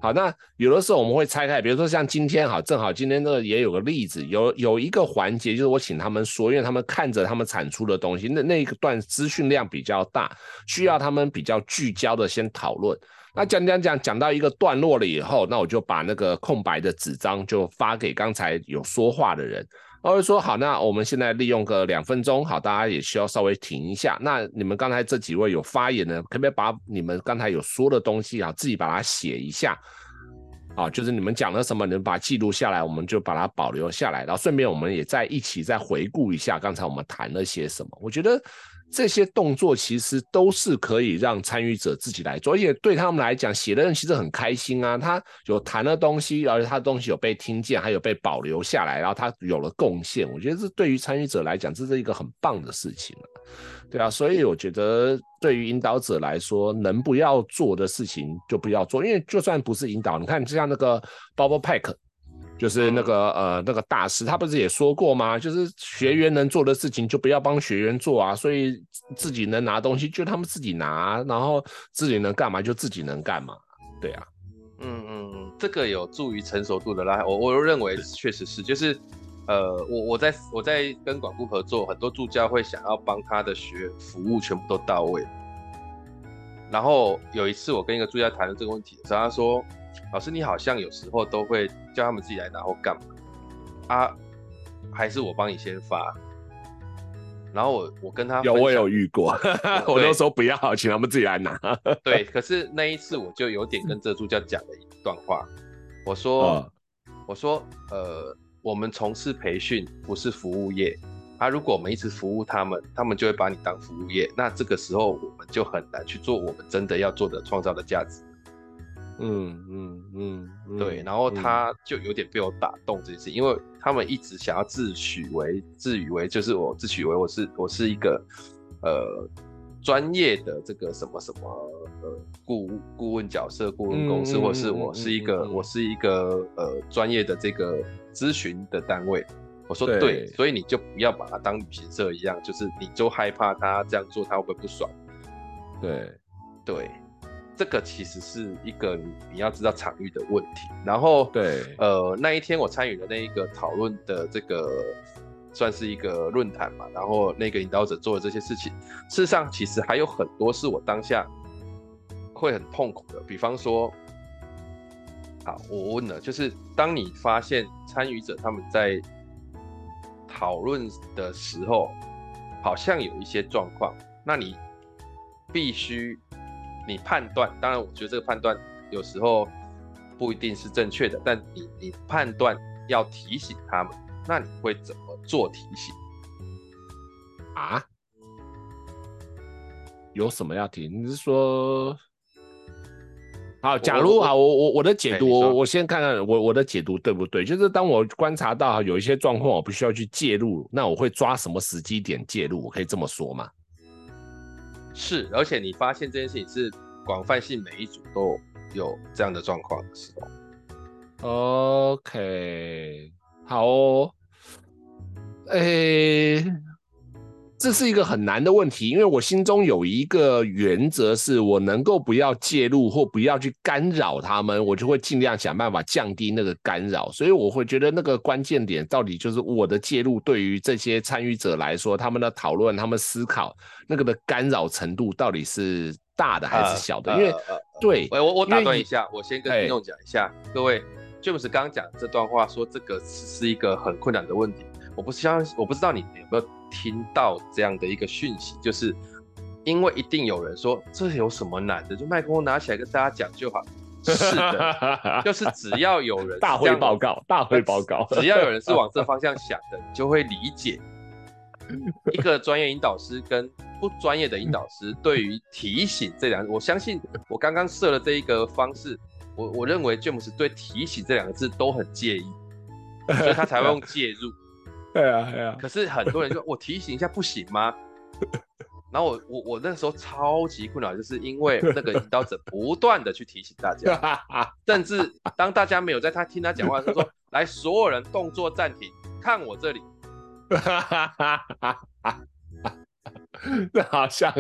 好，那有的时候我们会拆开，比如说像今天，哈，正好今天这个也有个例子，有有一个环节就是我请他们说，因为他们看着他们产出的东西，那那一段资讯量比较大，需要他们比较聚焦的先讨论。那讲讲讲讲到一个段落了以后，那我就把那个空白的纸张就发给刚才有说话的人，我会说好，那我们现在利用个两分钟，好，大家也需要稍微停一下。那你们刚才这几位有发言的，可不可以把你们刚才有说的东西啊，自己把它写一下？啊，就是你们讲了什么，你们把它记录下来，我们就把它保留下来，然后顺便我们也再一起再回顾一下刚才我们谈了些什么。我觉得这些动作其实都是可以让参与者自己来做，而且对他们来讲，写的人其实很开心啊，他有谈的东西，而且他的东西有被听见，还有被保留下来，然后他有了贡献。我觉得这对于参与者来讲，这是一个很棒的事情。对啊，所以我觉得对于引导者来说，能不要做的事情就不要做，因为就算不是引导，你看就像那个 Bob Pack，就是那个呃那个大师，他不是也说过吗？就是学员能做的事情就不要帮学员做啊，所以自己能拿东西就他们自己拿，然后自己能干嘛就自己能干嘛，对啊，嗯嗯嗯，这个有助于成熟度的拉，我我认为确实是，就是。呃，我我在我在跟管顾合作，很多助教会想要帮他的学服务全部都到位。然后有一次我跟一个助教谈了这个问题的时候，他说：“老师，你好像有时候都会叫他们自己来拿或干嘛啊？还是我帮你先发？”然后我我跟他有我有遇过，我都说不要，请他们自己来拿。对，可是那一次我就有点跟这助教讲了一段话，我说、哦、我说呃，我们从事培训不是服务业，啊，如果我们一直服务他们，他们就会把你当服务业，那这个时候我们就很难去做我们真的要做的创造的价值。嗯嗯嗯，对，然后他就有点被我打动这件事，因为他们一直想要自诩为自诩为就是我自诩为我是我是一个呃专业的这个什么什么呃顾顾问角色顾问公司，或是我是一个我是一个呃专业的这个咨询的单位。我说对，所以你就不要把它当旅行社一样，就是你就害怕他这样做他会不会不爽？对对。这个其实是一个你你要知道场域的问题，然后对，呃，那一天我参与的那一个讨论的这个算是一个论坛嘛，然后那个引导者做的这些事情，事实上其实还有很多是我当下会很痛苦的，比方说，好，我问了，就是当你发现参与者他们在讨论的时候，好像有一些状况，那你必须。你判断，当然，我觉得这个判断有时候不一定是正确的，但你你判断要提醒他们，那你会怎么做提醒啊？有什么要提？你是说，好，假如啊，我我我的解读，我我先看看我我的解读对不对？就是当我观察到有一些状况，我不需要去介入，那我会抓什么时机点介入？我可以这么说吗？是，而且你发现这件事情是广泛性，每一组都有这样的状况的时候。OK，好哦，诶、这是一个很难的问题，因为我心中有一个原则，是我能够不要介入或不要去干扰他们，我就会尽量想办法降低那个干扰。所以我会觉得那个关键点到底就是我的介入对于这些参与者来说，他们的讨论、他们思考那个的干扰程度到底是大的还是小的？因为对，我我打断一下，我先跟听众讲一下，各位，James 刚刚讲这段话说这个是一个很困难的问题，我不相信，我不知道你有没有。听到这样的一个讯息，就是因为一定有人说，这有什么难的？就麦克风拿起来跟大家讲就好。是的，就是只要有人大会报告，大会报告，只要有人是往这方向想的，你 就会理解一个专业引导师跟不专业的引导师 对于提醒这两个，我相信我刚刚设了这一个方式，我我认为詹姆斯对提醒这两个字都很介意，所以他才会用介入。对啊，对啊。可是很多人说，我提醒一下不行吗？然后我我我那时候超级困扰，就是因为 那个引导者不断的去提醒大家，甚至当大家没有在他听他讲话的时候，说来，所有人动作暂停，看我这里。那好像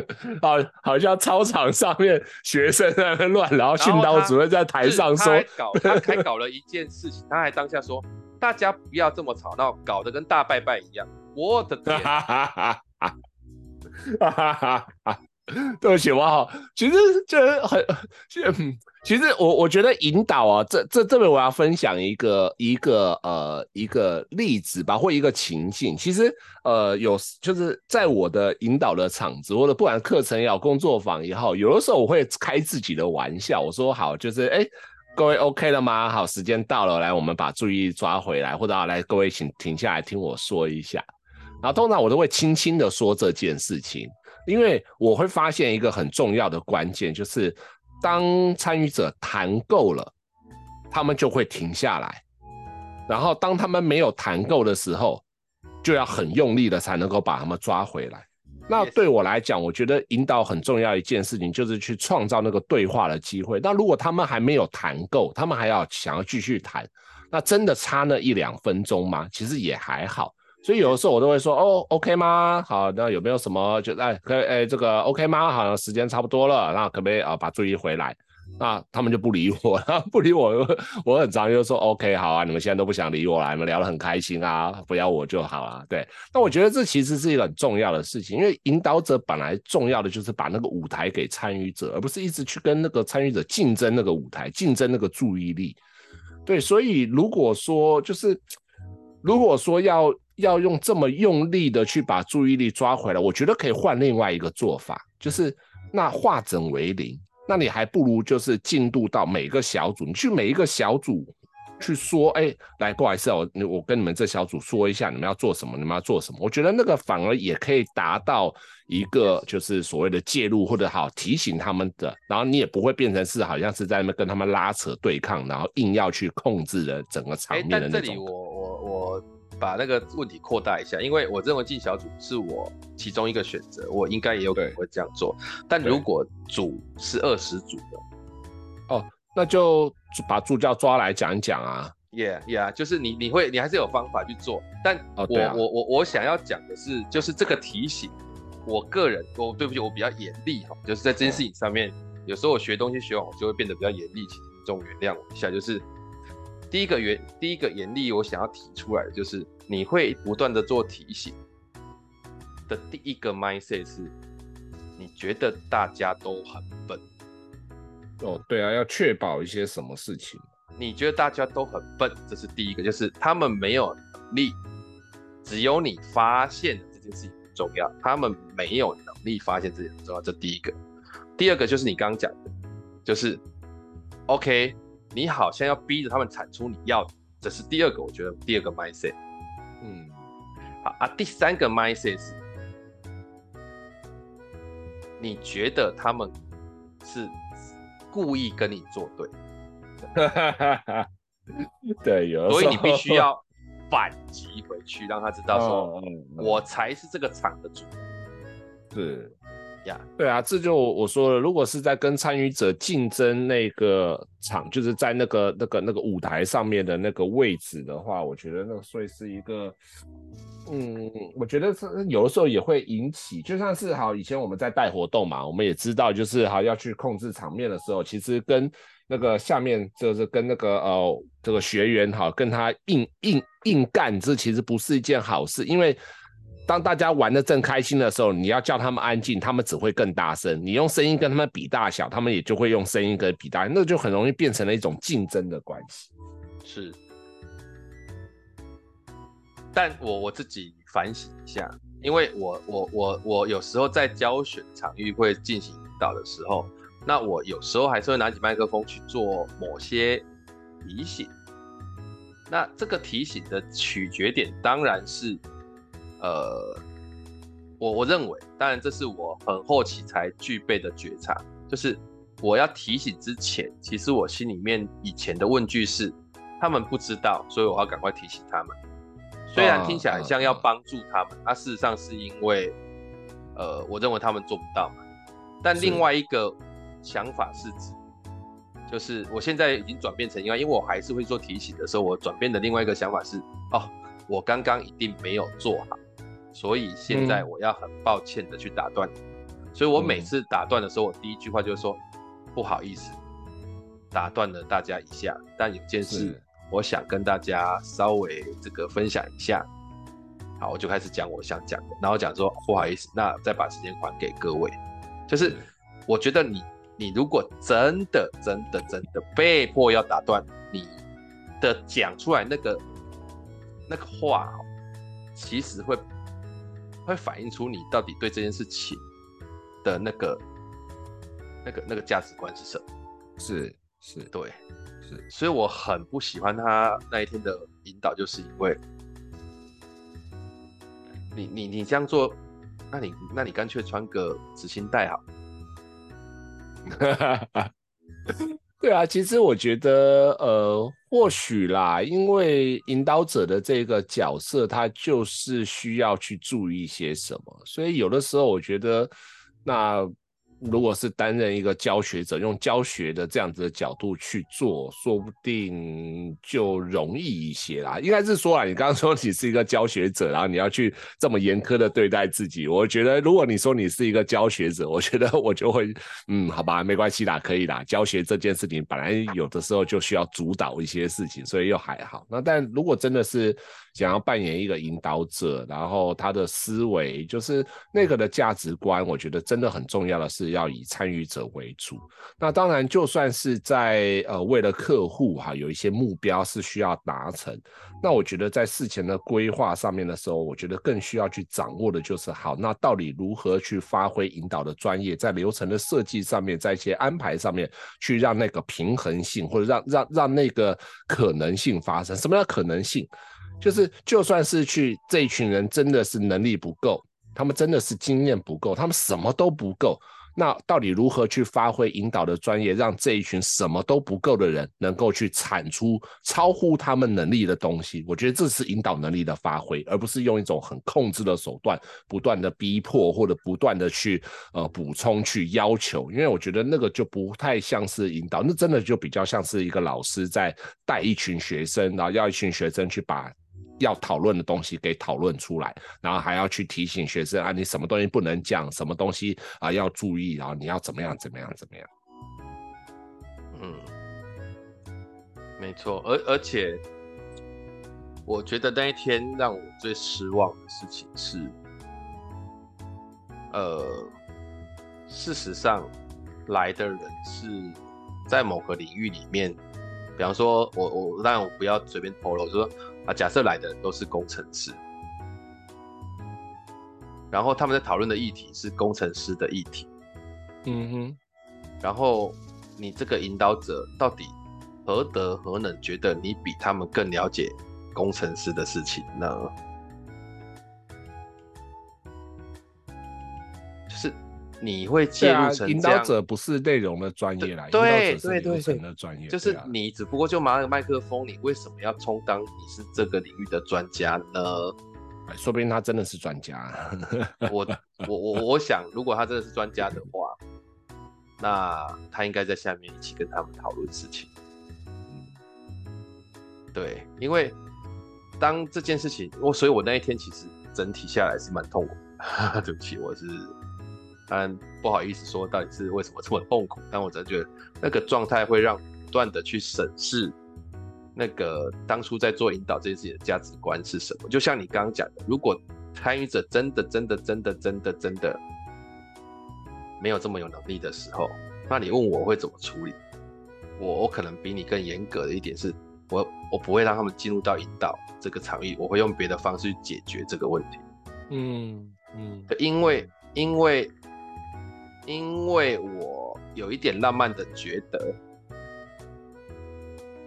好，好像操场上面学生在那乱，然后训导主任在台上说，他搞他还搞了一件事情，他还当下说。大家不要这么吵闹，搞得跟大拜拜一样。我的天！对不起，我好，其实这很，其实我我觉得引导啊，这这这边我要分享一个一个呃一个例子吧，或一个情境。其实呃有就是在我的引导的场子，或者不管课程也好，工作坊也好，有的时候我会开自己的玩笑，我说好，就是哎。各位 OK 了吗？好，时间到了，来，我们把注意力抓回来，或者来，各位请停下来听我说一下。然后通常我都会轻轻的说这件事情，因为我会发现一个很重要的关键，就是当参与者谈够了，他们就会停下来。然后当他们没有谈够的时候，就要很用力的才能够把他们抓回来。那对我来讲，我觉得引导很重要一件事情，就是去创造那个对话的机会。那如果他们还没有谈够，他们还要想要继续谈，那真的差那一两分钟吗？其实也还好。所以有的时候我都会说，哦，OK 吗？好，那有没有什么就哎，可以哎，这个 OK 吗？好像时间差不多了，那可不可以啊，把注意回来？那他们就不理我，不理我，我很常就说 OK 好啊，你们现在都不想理我了，你们聊得很开心啊，不要我就好了。对，那我觉得这其实是一个很重要的事情，因为引导者本来重要的就是把那个舞台给参与者，而不是一直去跟那个参与者竞争那个舞台，竞争那个注意力。对，所以如果说就是如果说要。要用这么用力的去把注意力抓回来，我觉得可以换另外一个做法，就是那化整为零，那你还不如就是进度到每个小组，你去每一个小组。去说，哎、欸，来，不好意思，我我跟你们这小组说一下，你们要做什么，你们要做什么？我觉得那个反而也可以达到一个就是所谓的介入或者好提醒他们的，然后你也不会变成是好像是在那边跟他们拉扯对抗，然后硬要去控制的整个场面的那种。这里我我我把那个问题扩大一下，因为我认为进小组是我其中一个选择，我应该也有可能会这样做。但如果组是二十组的，哦。那就把助教抓来讲一讲啊。Yeah, yeah，就是你你会你还是有方法去做，但我、oh, 啊、我我我想要讲的是，就是这个提醒，我个人，我对不起，我比较严厉哈，就是在这件事情上面，有时候我学东西学完，我就会变得比较严厉，请听众原谅我一下。就是第一个原第一个严厉，我想要提出来的就是，你会不断的做提醒的第一个 mindset 是，你觉得大家都很笨。哦，对啊，要确保一些什么事情？你觉得大家都很笨，这是第一个，就是他们没有能力，只有你发现这件事情很重要，他们没有能力发现这件事情很重要，这第一个。第二个就是你刚刚讲的，就是，OK，你好像要逼着他们产出你要的，这是第二个，我觉得第二个 mindset。嗯，好啊，第三个 mindset 是，你觉得他们是。故意跟你作对，对，有，所以你必须要反击回去，让他知道说，我才是这个场的主人。是呀，对啊，这就我说了，如果是在跟参与者竞争那个场，就是在那个那个那个舞台上面的那个位置的话，我觉得那个所以是一个。嗯，我觉得是有的时候也会引起，就像是好以前我们在带活动嘛，我们也知道，就是好要去控制场面的时候，其实跟那个下面就是跟那个呃这个学员哈，跟他硬硬硬干，这其实不是一件好事，因为当大家玩得正开心的时候，你要叫他们安静，他们只会更大声，你用声音跟他们比大小，他们也就会用声音跟比大，那就很容易变成了一种竞争的关系，是。但我我自己反省一下，因为我我我我有时候在教学场域会进行引导的时候，那我有时候还是会拿起麦克风去做某些提醒。那这个提醒的取决点当然是，呃，我我认为，当然这是我很后期才具备的觉察，就是我要提醒之前，其实我心里面以前的问句是，他们不知道，所以我要赶快提醒他们。虽然听起来像要帮助他们，那、啊啊啊、事实上是因为，呃，我认为他们做不到嘛。但另外一个想法是指，就是我现在已经转变成，因为因为我还是会做提醒的时候，我转变的另外一个想法是，哦，我刚刚一定没有做好，所以现在我要很抱歉的去打断你。嗯、所以我每次打断的时候，我第一句话就是说，不好意思，打断了大家一下，但有件事。我想跟大家稍微这个分享一下，好，我就开始讲我想讲的，然后讲说不好意思，那再把时间还给各位。就是我觉得你你如果真的真的真的被迫要打断你的讲出来那个那个话，其实会会反映出你到底对这件事情的那个那个那个价值观是什么？是是，对是。所以我很不喜欢他那一天的引导，就是因为你你你这样做，那你那你干脆穿个纸巾袋好。对啊，其实我觉得呃，或许啦，因为引导者的这个角色，他就是需要去注意一些什么，所以有的时候我觉得那。如果是担任一个教学者，用教学的这样子的角度去做，说不定就容易一些啦。应该是说啊，你刚刚说你是一个教学者，然后你要去这么严苛的对待自己，我觉得如果你说你是一个教学者，我觉得我就会，嗯，好吧，没关系啦，可以啦。教学这件事情本来有的时候就需要主导一些事情，所以又还好。那但如果真的是想要扮演一个引导者，然后他的思维就是那个的价值观，我觉得真的很重要的是。要以参与者为主。那当然，就算是在呃为了客户哈有一些目标是需要达成，那我觉得在事前的规划上面的时候，我觉得更需要去掌握的就是好，那到底如何去发挥引导的专业，在流程的设计上面，在一些安排上面，去让那个平衡性或者让让让那个可能性发生。什么叫可能性？就是就算是去这一群人真的是能力不够。他们真的是经验不够，他们什么都不够。那到底如何去发挥引导的专业，让这一群什么都不够的人能够去产出超乎他们能力的东西？我觉得这是引导能力的发挥，而不是用一种很控制的手段，不断的逼迫或者不断的去呃补充、去要求。因为我觉得那个就不太像是引导，那真的就比较像是一个老师在带一群学生，然后要一群学生去把。要讨论的东西给讨论出来，然后还要去提醒学生啊，你什么东西不能讲，什么东西啊要注意，然后你要怎么样怎么样怎么样。嗯，没错，而而且我觉得那一天让我最失望的事情是，呃，事实上来的人是在某个领域里面，比方说我我当然我不要随便透露，就说。啊，假设来的都是工程师，然后他们在讨论的议题是工程师的议题，嗯哼，然后你这个引导者到底何德何能，觉得你比他们更了解工程师的事情呢？你会介入成、啊、引导者不是内容的专业啦，对对对，流程的专业，就是你只不过就拿个麦克风，你为什么要充当你是这个领域的专家呢？说不定他真的是专家。我我我我想，如果他真的是专家的话，那他应该在下面一起跟他们讨论事情。嗯，对，因为当这件事情，我所以，我那一天其实整体下来是蛮痛苦的。对不起，我是。当然不好意思说到底是为什么这么痛苦，但我真的觉得那个状态会让不断的去审视那个当初在做引导这件事情的价值观是什么。就像你刚刚讲的，如果参与者真的真的真的真的真的没有这么有能力的时候，那你问我会怎么处理？我我可能比你更严格的一点是，我我不会让他们进入到引导这个场域，我会用别的方式去解决这个问题。嗯嗯，因为因为。因为我有一点浪漫的觉得，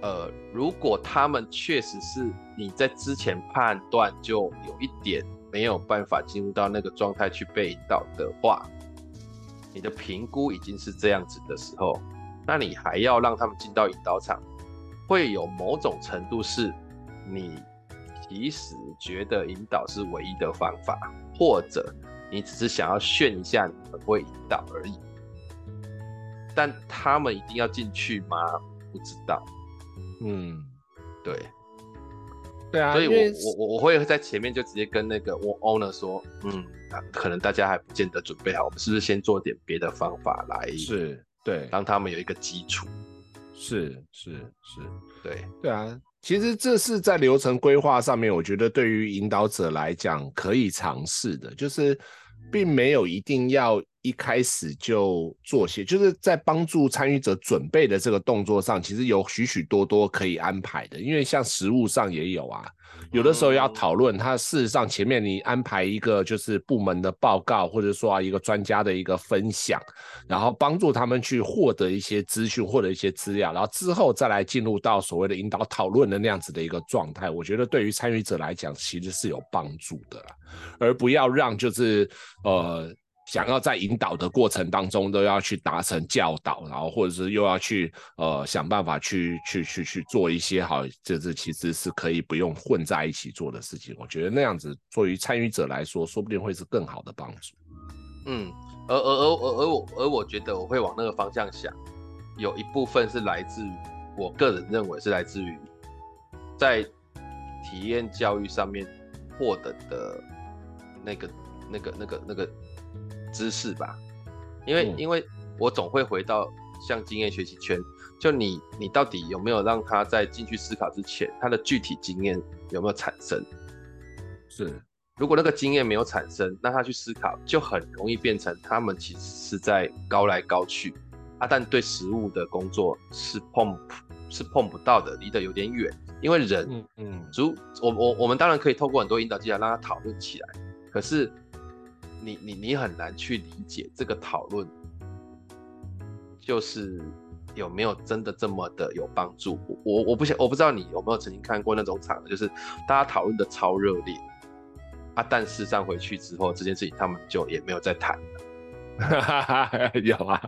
呃，如果他们确实是你在之前判断就有一点没有办法进入到那个状态去被引导的话，你的评估已经是这样子的时候，那你还要让他们进到引导场，会有某种程度是你其实觉得引导是唯一的方法，或者。你只是想要炫一下你很会引导而已，但他们一定要进去吗？不知道。嗯，对，对啊，所以我我我我会在前面就直接跟那个我 owner 说，嗯，可能大家还不见得准备好，我们是不是先做点别的方法来？是，对，让他们有一个基础。是是是，对对啊。其实这是在流程规划上面，我觉得对于引导者来讲可以尝试的，就是并没有一定要一开始就做些，就是在帮助参与者准备的这个动作上，其实有许许多多可以安排的，因为像实物上也有啊。有的时候要讨论，它事实上前面你安排一个就是部门的报告，或者说啊一个专家的一个分享，然后帮助他们去获得一些资讯，获得一些资料，然后之后再来进入到所谓的引导讨论的那样子的一个状态，我觉得对于参与者来讲其实是有帮助的啦，而不要让就是呃。想要在引导的过程当中都要去达成教导，然后或者是又要去呃想办法去去去去做一些好，这这其实是可以不用混在一起做的事情。我觉得那样子，对于参与者来说，说不定会是更好的帮助。嗯，而而而而而我而我觉得我会往那个方向想，有一部分是来自于我个人认为是来自于在体验教育上面获得的那个那个那个那个。那个知识吧，因为、嗯、因为我总会回到像经验学习圈，就你你到底有没有让他在进去思考之前，他的具体经验有没有产生？是，如果那个经验没有产生，那他去思考就很容易变成他们其实是在高来高去。啊，但对实物的工作是碰是碰不到的，离得有点远。因为人，嗯嗯，如我我我们当然可以透过很多引导技巧让他讨论起来，可是你你你很难去理解这个讨论，就是有没有真的这么的有帮助？我我不想我不知道你有没有曾经看过那种场合，就是大家讨论的超热烈。啊，但事实上回去之后，这件事情他们就也没有再谈了。有啊，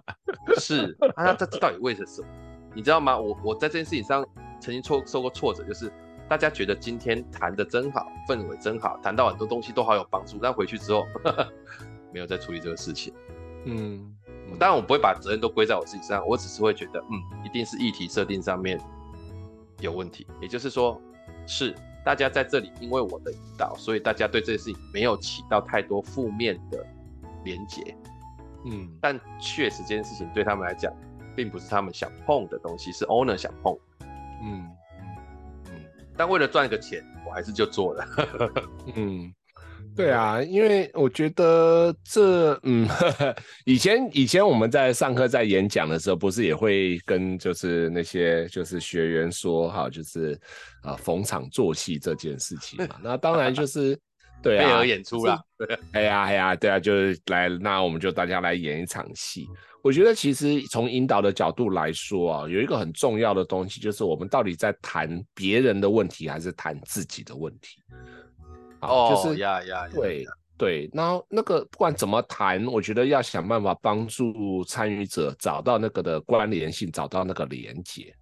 是啊，那这这到底为了什么？你知道吗？我我在这件事情上曾经挫受过挫折，就是大家觉得今天谈的真好，氛围真好，谈到很多东西都好有帮助，但回去之后呵呵 没有再处理这个事情。嗯，当然我不会把责任都归在我自己身上，我只是会觉得，嗯，一定是议题设定上面有问题。也就是说，是。大家在这里，因为我的引导，所以大家对这件事情没有起到太多负面的连结。嗯，但确实这件事情对他们来讲，并不是他们想碰的东西，是 owner 想碰。嗯。但为了赚个钱，我还是就做了。嗯。对啊，因为我觉得这，嗯，以前以前我们在上课在演讲的时候，不是也会跟就是那些就是学员说哈，就是啊逢场作戏这件事情嘛。那当然就是 对啊，配合演出啦。对，哎呀哎呀，对啊，就是来，那我们就大家来演一场戏。我觉得其实从引导的角度来说啊，有一个很重要的东西，就是我们到底在谈别人的问题，还是谈自己的问题。哦，就是呀呀，对对，然后那个不管怎么谈，我觉得要想办法帮助参与者找到那个的关联性，找到那个连接，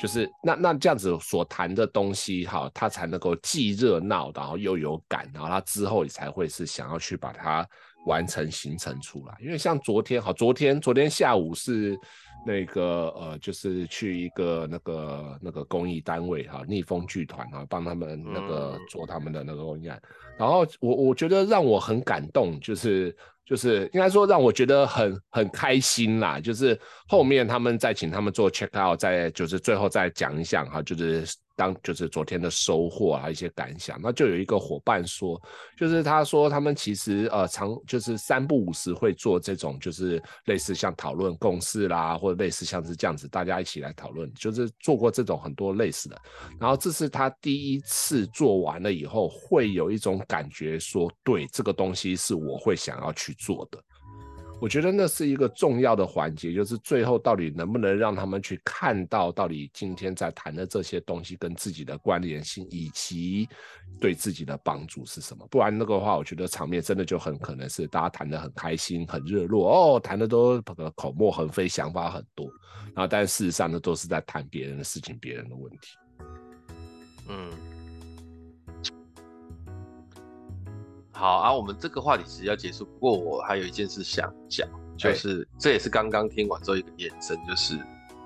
就是那那这样子所谈的东西，哈，他才能够既热闹，然后又有感，然后他之后也才会是想要去把它完成行程出来。因为像昨天，哈，昨天昨天下午是。那个呃，就是去一个那个那个公益单位哈，逆风剧团啊，帮他们那个做他们的那个公益案。然后我我觉得让我很感动，就是就是应该说让我觉得很很开心啦。就是后面他们再请他们做 check out，再就是最后再讲一下哈，就是。当就是昨天的收获啊，一些感想，那就有一个伙伴说，就是他说他们其实呃常就是三不五时会做这种就是类似像讨论共识啦，或者类似像是这样子大家一起来讨论，就是做过这种很多类似的，然后这是他第一次做完了以后，会有一种感觉说，对，这个东西是我会想要去做的。我觉得那是一个重要的环节，就是最后到底能不能让他们去看到，到底今天在谈的这些东西跟自己的关联性，以及对自己的帮助是什么？不然那个话，我觉得场面真的就很可能是大家谈得很开心、很热络哦，谈的都口沫横飞，想法很多，然后但事实上呢，都是在谈别人的事情、别人的问题。嗯。好啊，我们这个话题其实要结束。不过我还有一件事想讲，就是这也是刚刚听完之后一个延伸，就是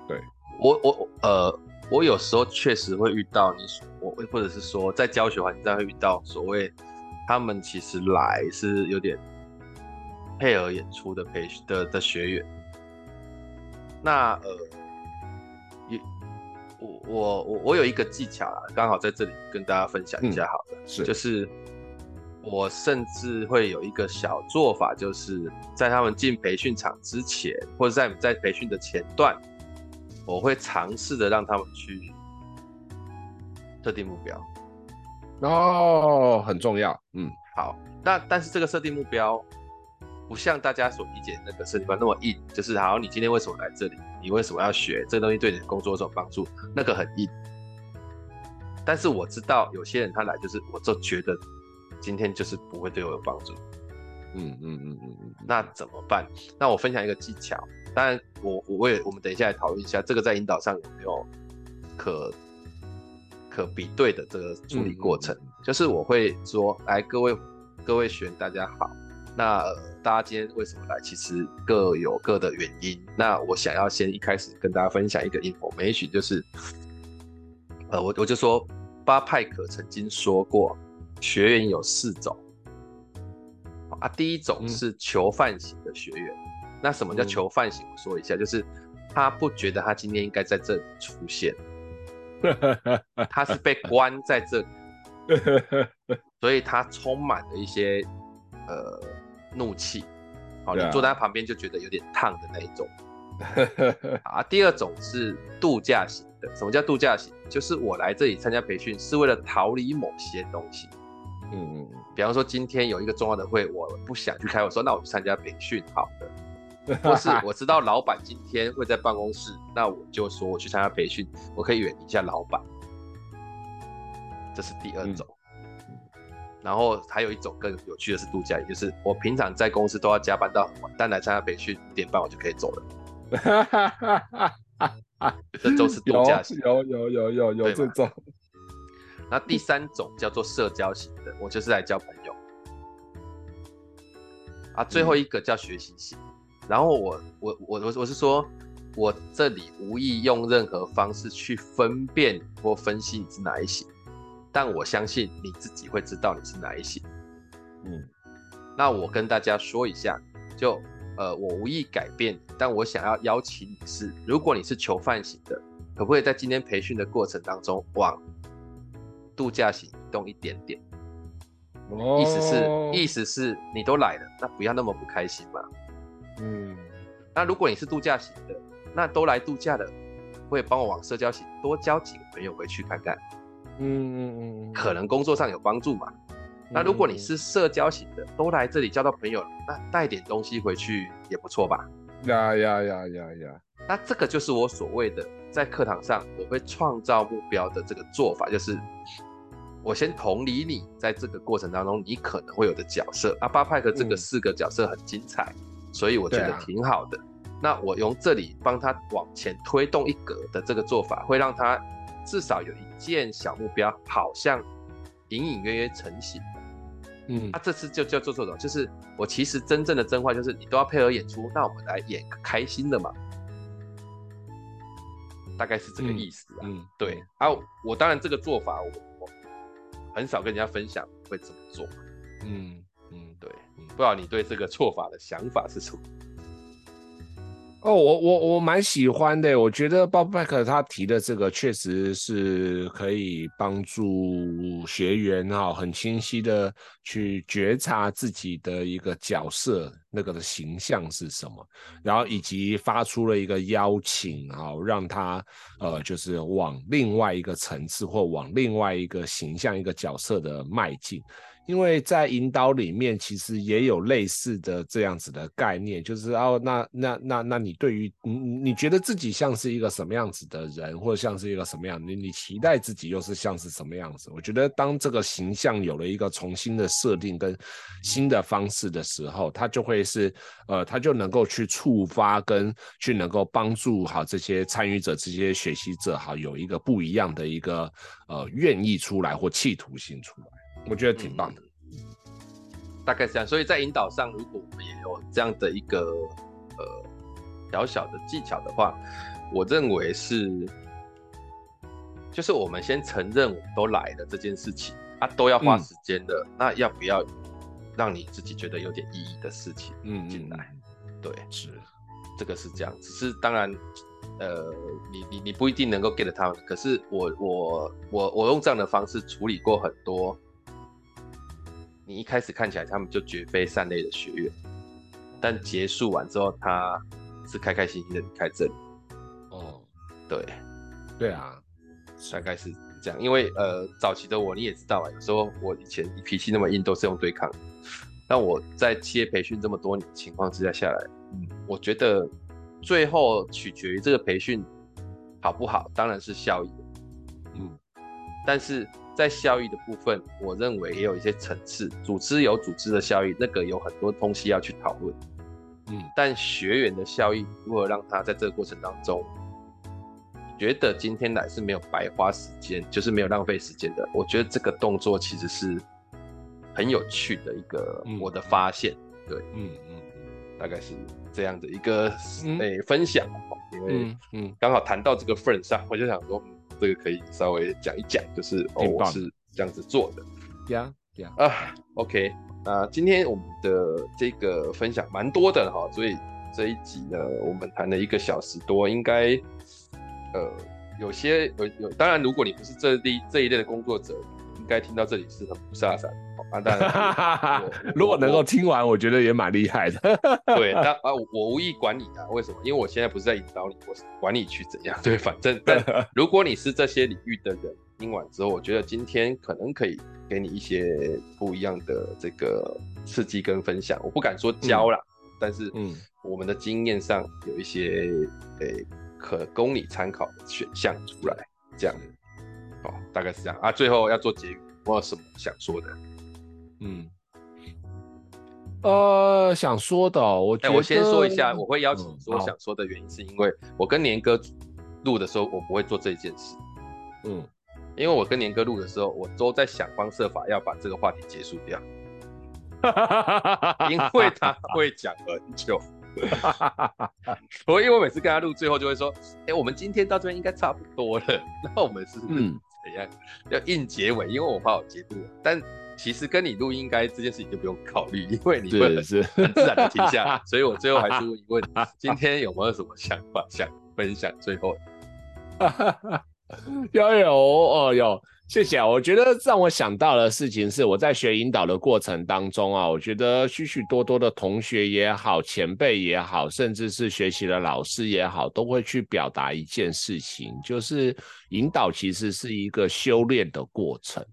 对我我呃，我有时候确实会遇到你说我，或者是说在教学环境上会遇到所谓他们其实来是有点配合演出的培训的的学员。那呃，也我我我我有一个技巧啊，刚好在这里跟大家分享一下，好的，嗯、是就是。我甚至会有一个小做法，就是在他们进培训场之前，或者在在培训的前段，我会尝试的让他们去设定目标。哦，很重要。嗯，好。那但是这个设定目标不像大家所理解的那个设定目标那么硬，就是好，你今天为什么来这里？你为什么要学这个东西？对你的工作有什么帮助？那个很硬。但是我知道有些人他来就是，我就觉得。今天就是不会对我有帮助，嗯嗯嗯嗯嗯，那怎么办？那我分享一个技巧，当然我我也我们等一下来讨论一下，这个在引导上有没有可可比对的这个处理过程？就是我会说，来各位各位学员大家好，那、呃、大家今天为什么来？其实各有各的原因。那我想要先一开始跟大家分享一个 information，就是呃我我就说巴派可曾经说过。学员有四种啊，第一种是囚犯型的学员。嗯、那什么叫囚犯型？我说一下，就是他不觉得他今天应该在这里出现，他是被关在这里。所以他充满了一些呃怒气，好，你坐在他旁边就觉得有点烫的那一种。啊，第二种是度假型的。什么叫度假型？就是我来这里参加培训是为了逃离某些东西。嗯嗯嗯。比方说今天有一个重要的会，我不想去开，我说那我去参加培训好的。或是我知道老板今天会在办公室，那我就说我去参加培训，我可以远离一下老板。这是第二种。嗯。然后还有一种更有趣的是度假，也就是我平常在公司都要加班到很晚，但来参加培训五点半我就可以走了。这都是度假型，有有有有有这种。那第三种叫做社交型的，我就是来交朋友。啊，最后一个叫学习型。然后我我我我我是说，我这里无意用任何方式去分辨或分析你是哪一型，但我相信你自己会知道你是哪一型。嗯，那我跟大家说一下，就。呃，我无意改变，但我想要邀请你是，如果你是囚犯型的，可不可以在今天培训的过程当中往度假型移动一点点？哦，意思是，意思是你都来了，那不要那么不开心嘛。嗯，那如果你是度假型的，那都来度假的，会帮我往社交型多交几个朋友回去看看。嗯嗯嗯，可能工作上有帮助嘛。那如果你是社交型的，都来这里交到朋友，那带点东西回去也不错吧？呀呀呀呀呀！那这个就是我所谓的在课堂上我会创造目标的这个做法，就是我先同理你在这个过程当中你可能会有的角色阿，巴派克这个四个角色很精彩，嗯、所以我觉得挺好的。啊、那我用这里帮他往前推动一格的这个做法，会让他至少有一件小目标，好像隐隐约约成型。嗯，他、啊、这次就叫做这种，就是我其实真正的真话就是你都要配合演出，那我们来演个开心的嘛，大概是这个意思啊。嗯，嗯对啊，我当然这个做法我，我很少跟人家分享会怎么做。嗯嗯，对，不知道你对这个做法的想法是什么？哦，我我我蛮喜欢的，我觉得 Bob Beck 他提的这个确实是可以帮助学员哈，很清晰的去觉察自己的一个角色那个的形象是什么，然后以及发出了一个邀请啊，让他呃就是往另外一个层次或往另外一个形象一个角色的迈进。因为在引导里面，其实也有类似的这样子的概念，就是哦，那那那那你对于你你觉得自己像是一个什么样子的人，或者像是一个什么样，你你期待自己又是像是什么样子？我觉得当这个形象有了一个重新的设定跟新的方式的时候，它就会是呃，它就能够去触发跟去能够帮助好这些参与者、这些学习者，好有一个不一样的一个呃愿意出来或企图心出来。我觉得挺棒的，嗯，大概是这样。所以在引导上，如果我们也有这样的一个呃小小的技巧的话，我认为是，就是我们先承认我们都来了这件事情啊，都要花时间的，嗯，那要不要让你自己觉得有点意义的事情嗯进来？嗯，对，是，这个是这样。只是当然。呃，你你你不一定能够 get 他们，可是我我我我用这样的方式处理过很多，你一开始看起来他们就绝非善类的学员，但结束完之后，他是开开心心的离开这里。哦，对，对啊，大概是这样。因为呃，早期的我你也知道啊，有时候我以前脾气那么硬，都是用对抗。但我在企业培训这么多年情况之下下来，嗯，我觉得。最后取决于这个培训好不好，当然是效益。嗯，但是在效益的部分，我认为也有一些层次。组织有组织的效益，那个有很多东西要去讨论。嗯，但学员的效益如何让他在这个过程当中觉得今天来是没有白花时间，就是没有浪费时间的？我觉得这个动作其实是很有趣的一个我的发现。嗯、对，嗯嗯嗯，大概是。这样的一个诶、欸、分享，因为嗯刚好谈到这个份上，我就想说，这个可以稍微讲一讲，就是哦我是这样子做的，呀呀。啊，OK，那今天我们的这个分享蛮多的哈，所以这一集呢，我们谈了一个小时多，应该呃有些有有，当然如果你不是这一这一类的工作者，该听到这里是很不飒飒。啊，当然，如果能够听完，我觉得也蛮厉害的。对，那啊，我无意管你啊，为什么？因为我现在不是在引导你，我是管你去怎样。对，反正，但如果你是这些领域的人，听完之后，我觉得今天可能可以给你一些不一样的这个刺激跟分享。我不敢说教啦，嗯、但是，嗯，我们的经验上有一些诶、欸、可供你参考的选项出来，这样。哦，大概是这样啊。最后要做结语，我有什么想说的？嗯，呃，想说的，我哎、欸、我先说一下，我会邀请说想说的原因，是因为我跟年哥录的时候，我不会做这件事。嗯，因为我跟年哥录的时候，我都在想方设法要把这个话题结束掉，因为他会讲很久。所以，我每次跟他录，最后就会说：“哎、欸，我们今天到这边应该差不多了。”那我们是怎样？要硬结尾？因为我怕我结不了。但其实跟你录应该这件事情就不用考虑，因为你会很自然的停下。所以我最后还是问一问：今天有没有什么想法想分享？最后，有有哦有。谢谢！我觉得让我想到的事情是，我在学引导的过程当中啊，我觉得许许多多的同学也好，前辈也好，甚至是学习的老师也好，都会去表达一件事情，就是引导其实是一个修炼的过程。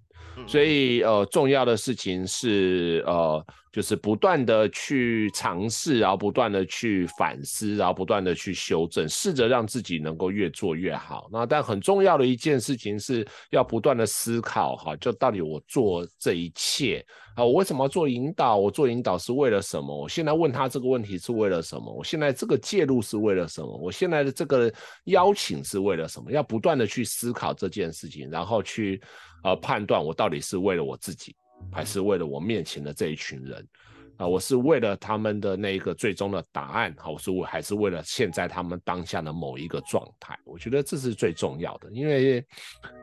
所以呃，重要的事情是呃，就是不断的去尝试，然后不断的去反思，然后不断的去修正，试着让自己能够越做越好。那但很重要的一件事情是要不断的思考哈，就到底我做这一切啊，我为什么要做引导？我做引导是为了什么？我现在问他这个问题是为了什么？我现在这个介入是为了什么？我现在的这个邀请是为了什么？要不断的去思考这件事情，然后去。呃，判断我到底是为了我自己，还是为了我面前的这一群人？啊、我是为了他们的那一个最终的答案，好，我是我还是为了现在他们当下的某一个状态？我觉得这是最重要的，因为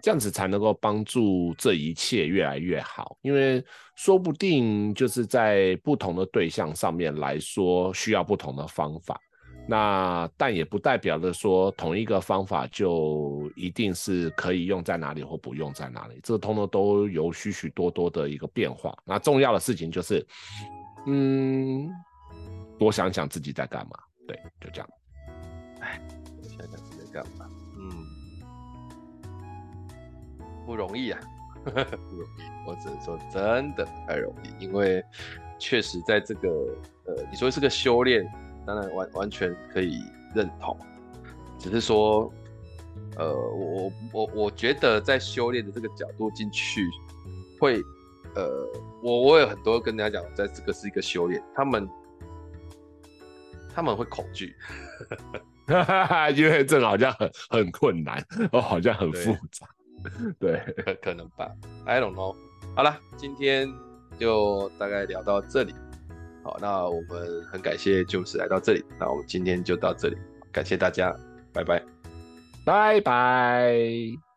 这样子才能够帮助这一切越来越好。因为说不定就是在不同的对象上面来说，需要不同的方法。那但也不代表着说同一个方法就一定是可以用在哪里或不用在哪里，这个通通都有许许多多的一个变化。那重要的事情就是，嗯，多想想自己在干嘛。对，就这样。哎，想想自己在干嘛？嗯，不容易啊，不容易。我只能说真的不太容易，因为确实在这个呃，你说是个修炼。当然完完全可以认同，只是说，呃，我我我觉得在修炼的这个角度进去，会，呃，我我有很多跟大家讲，在这个是一个修炼，他们他们会恐惧，因为这好像很很困难，哦，好像很复杂，对，对。可能吧，I don't know。好了，今天就大概聊到这里。好，那我们很感谢就是来到这里，那我们今天就到这里，感谢大家，拜拜，拜拜。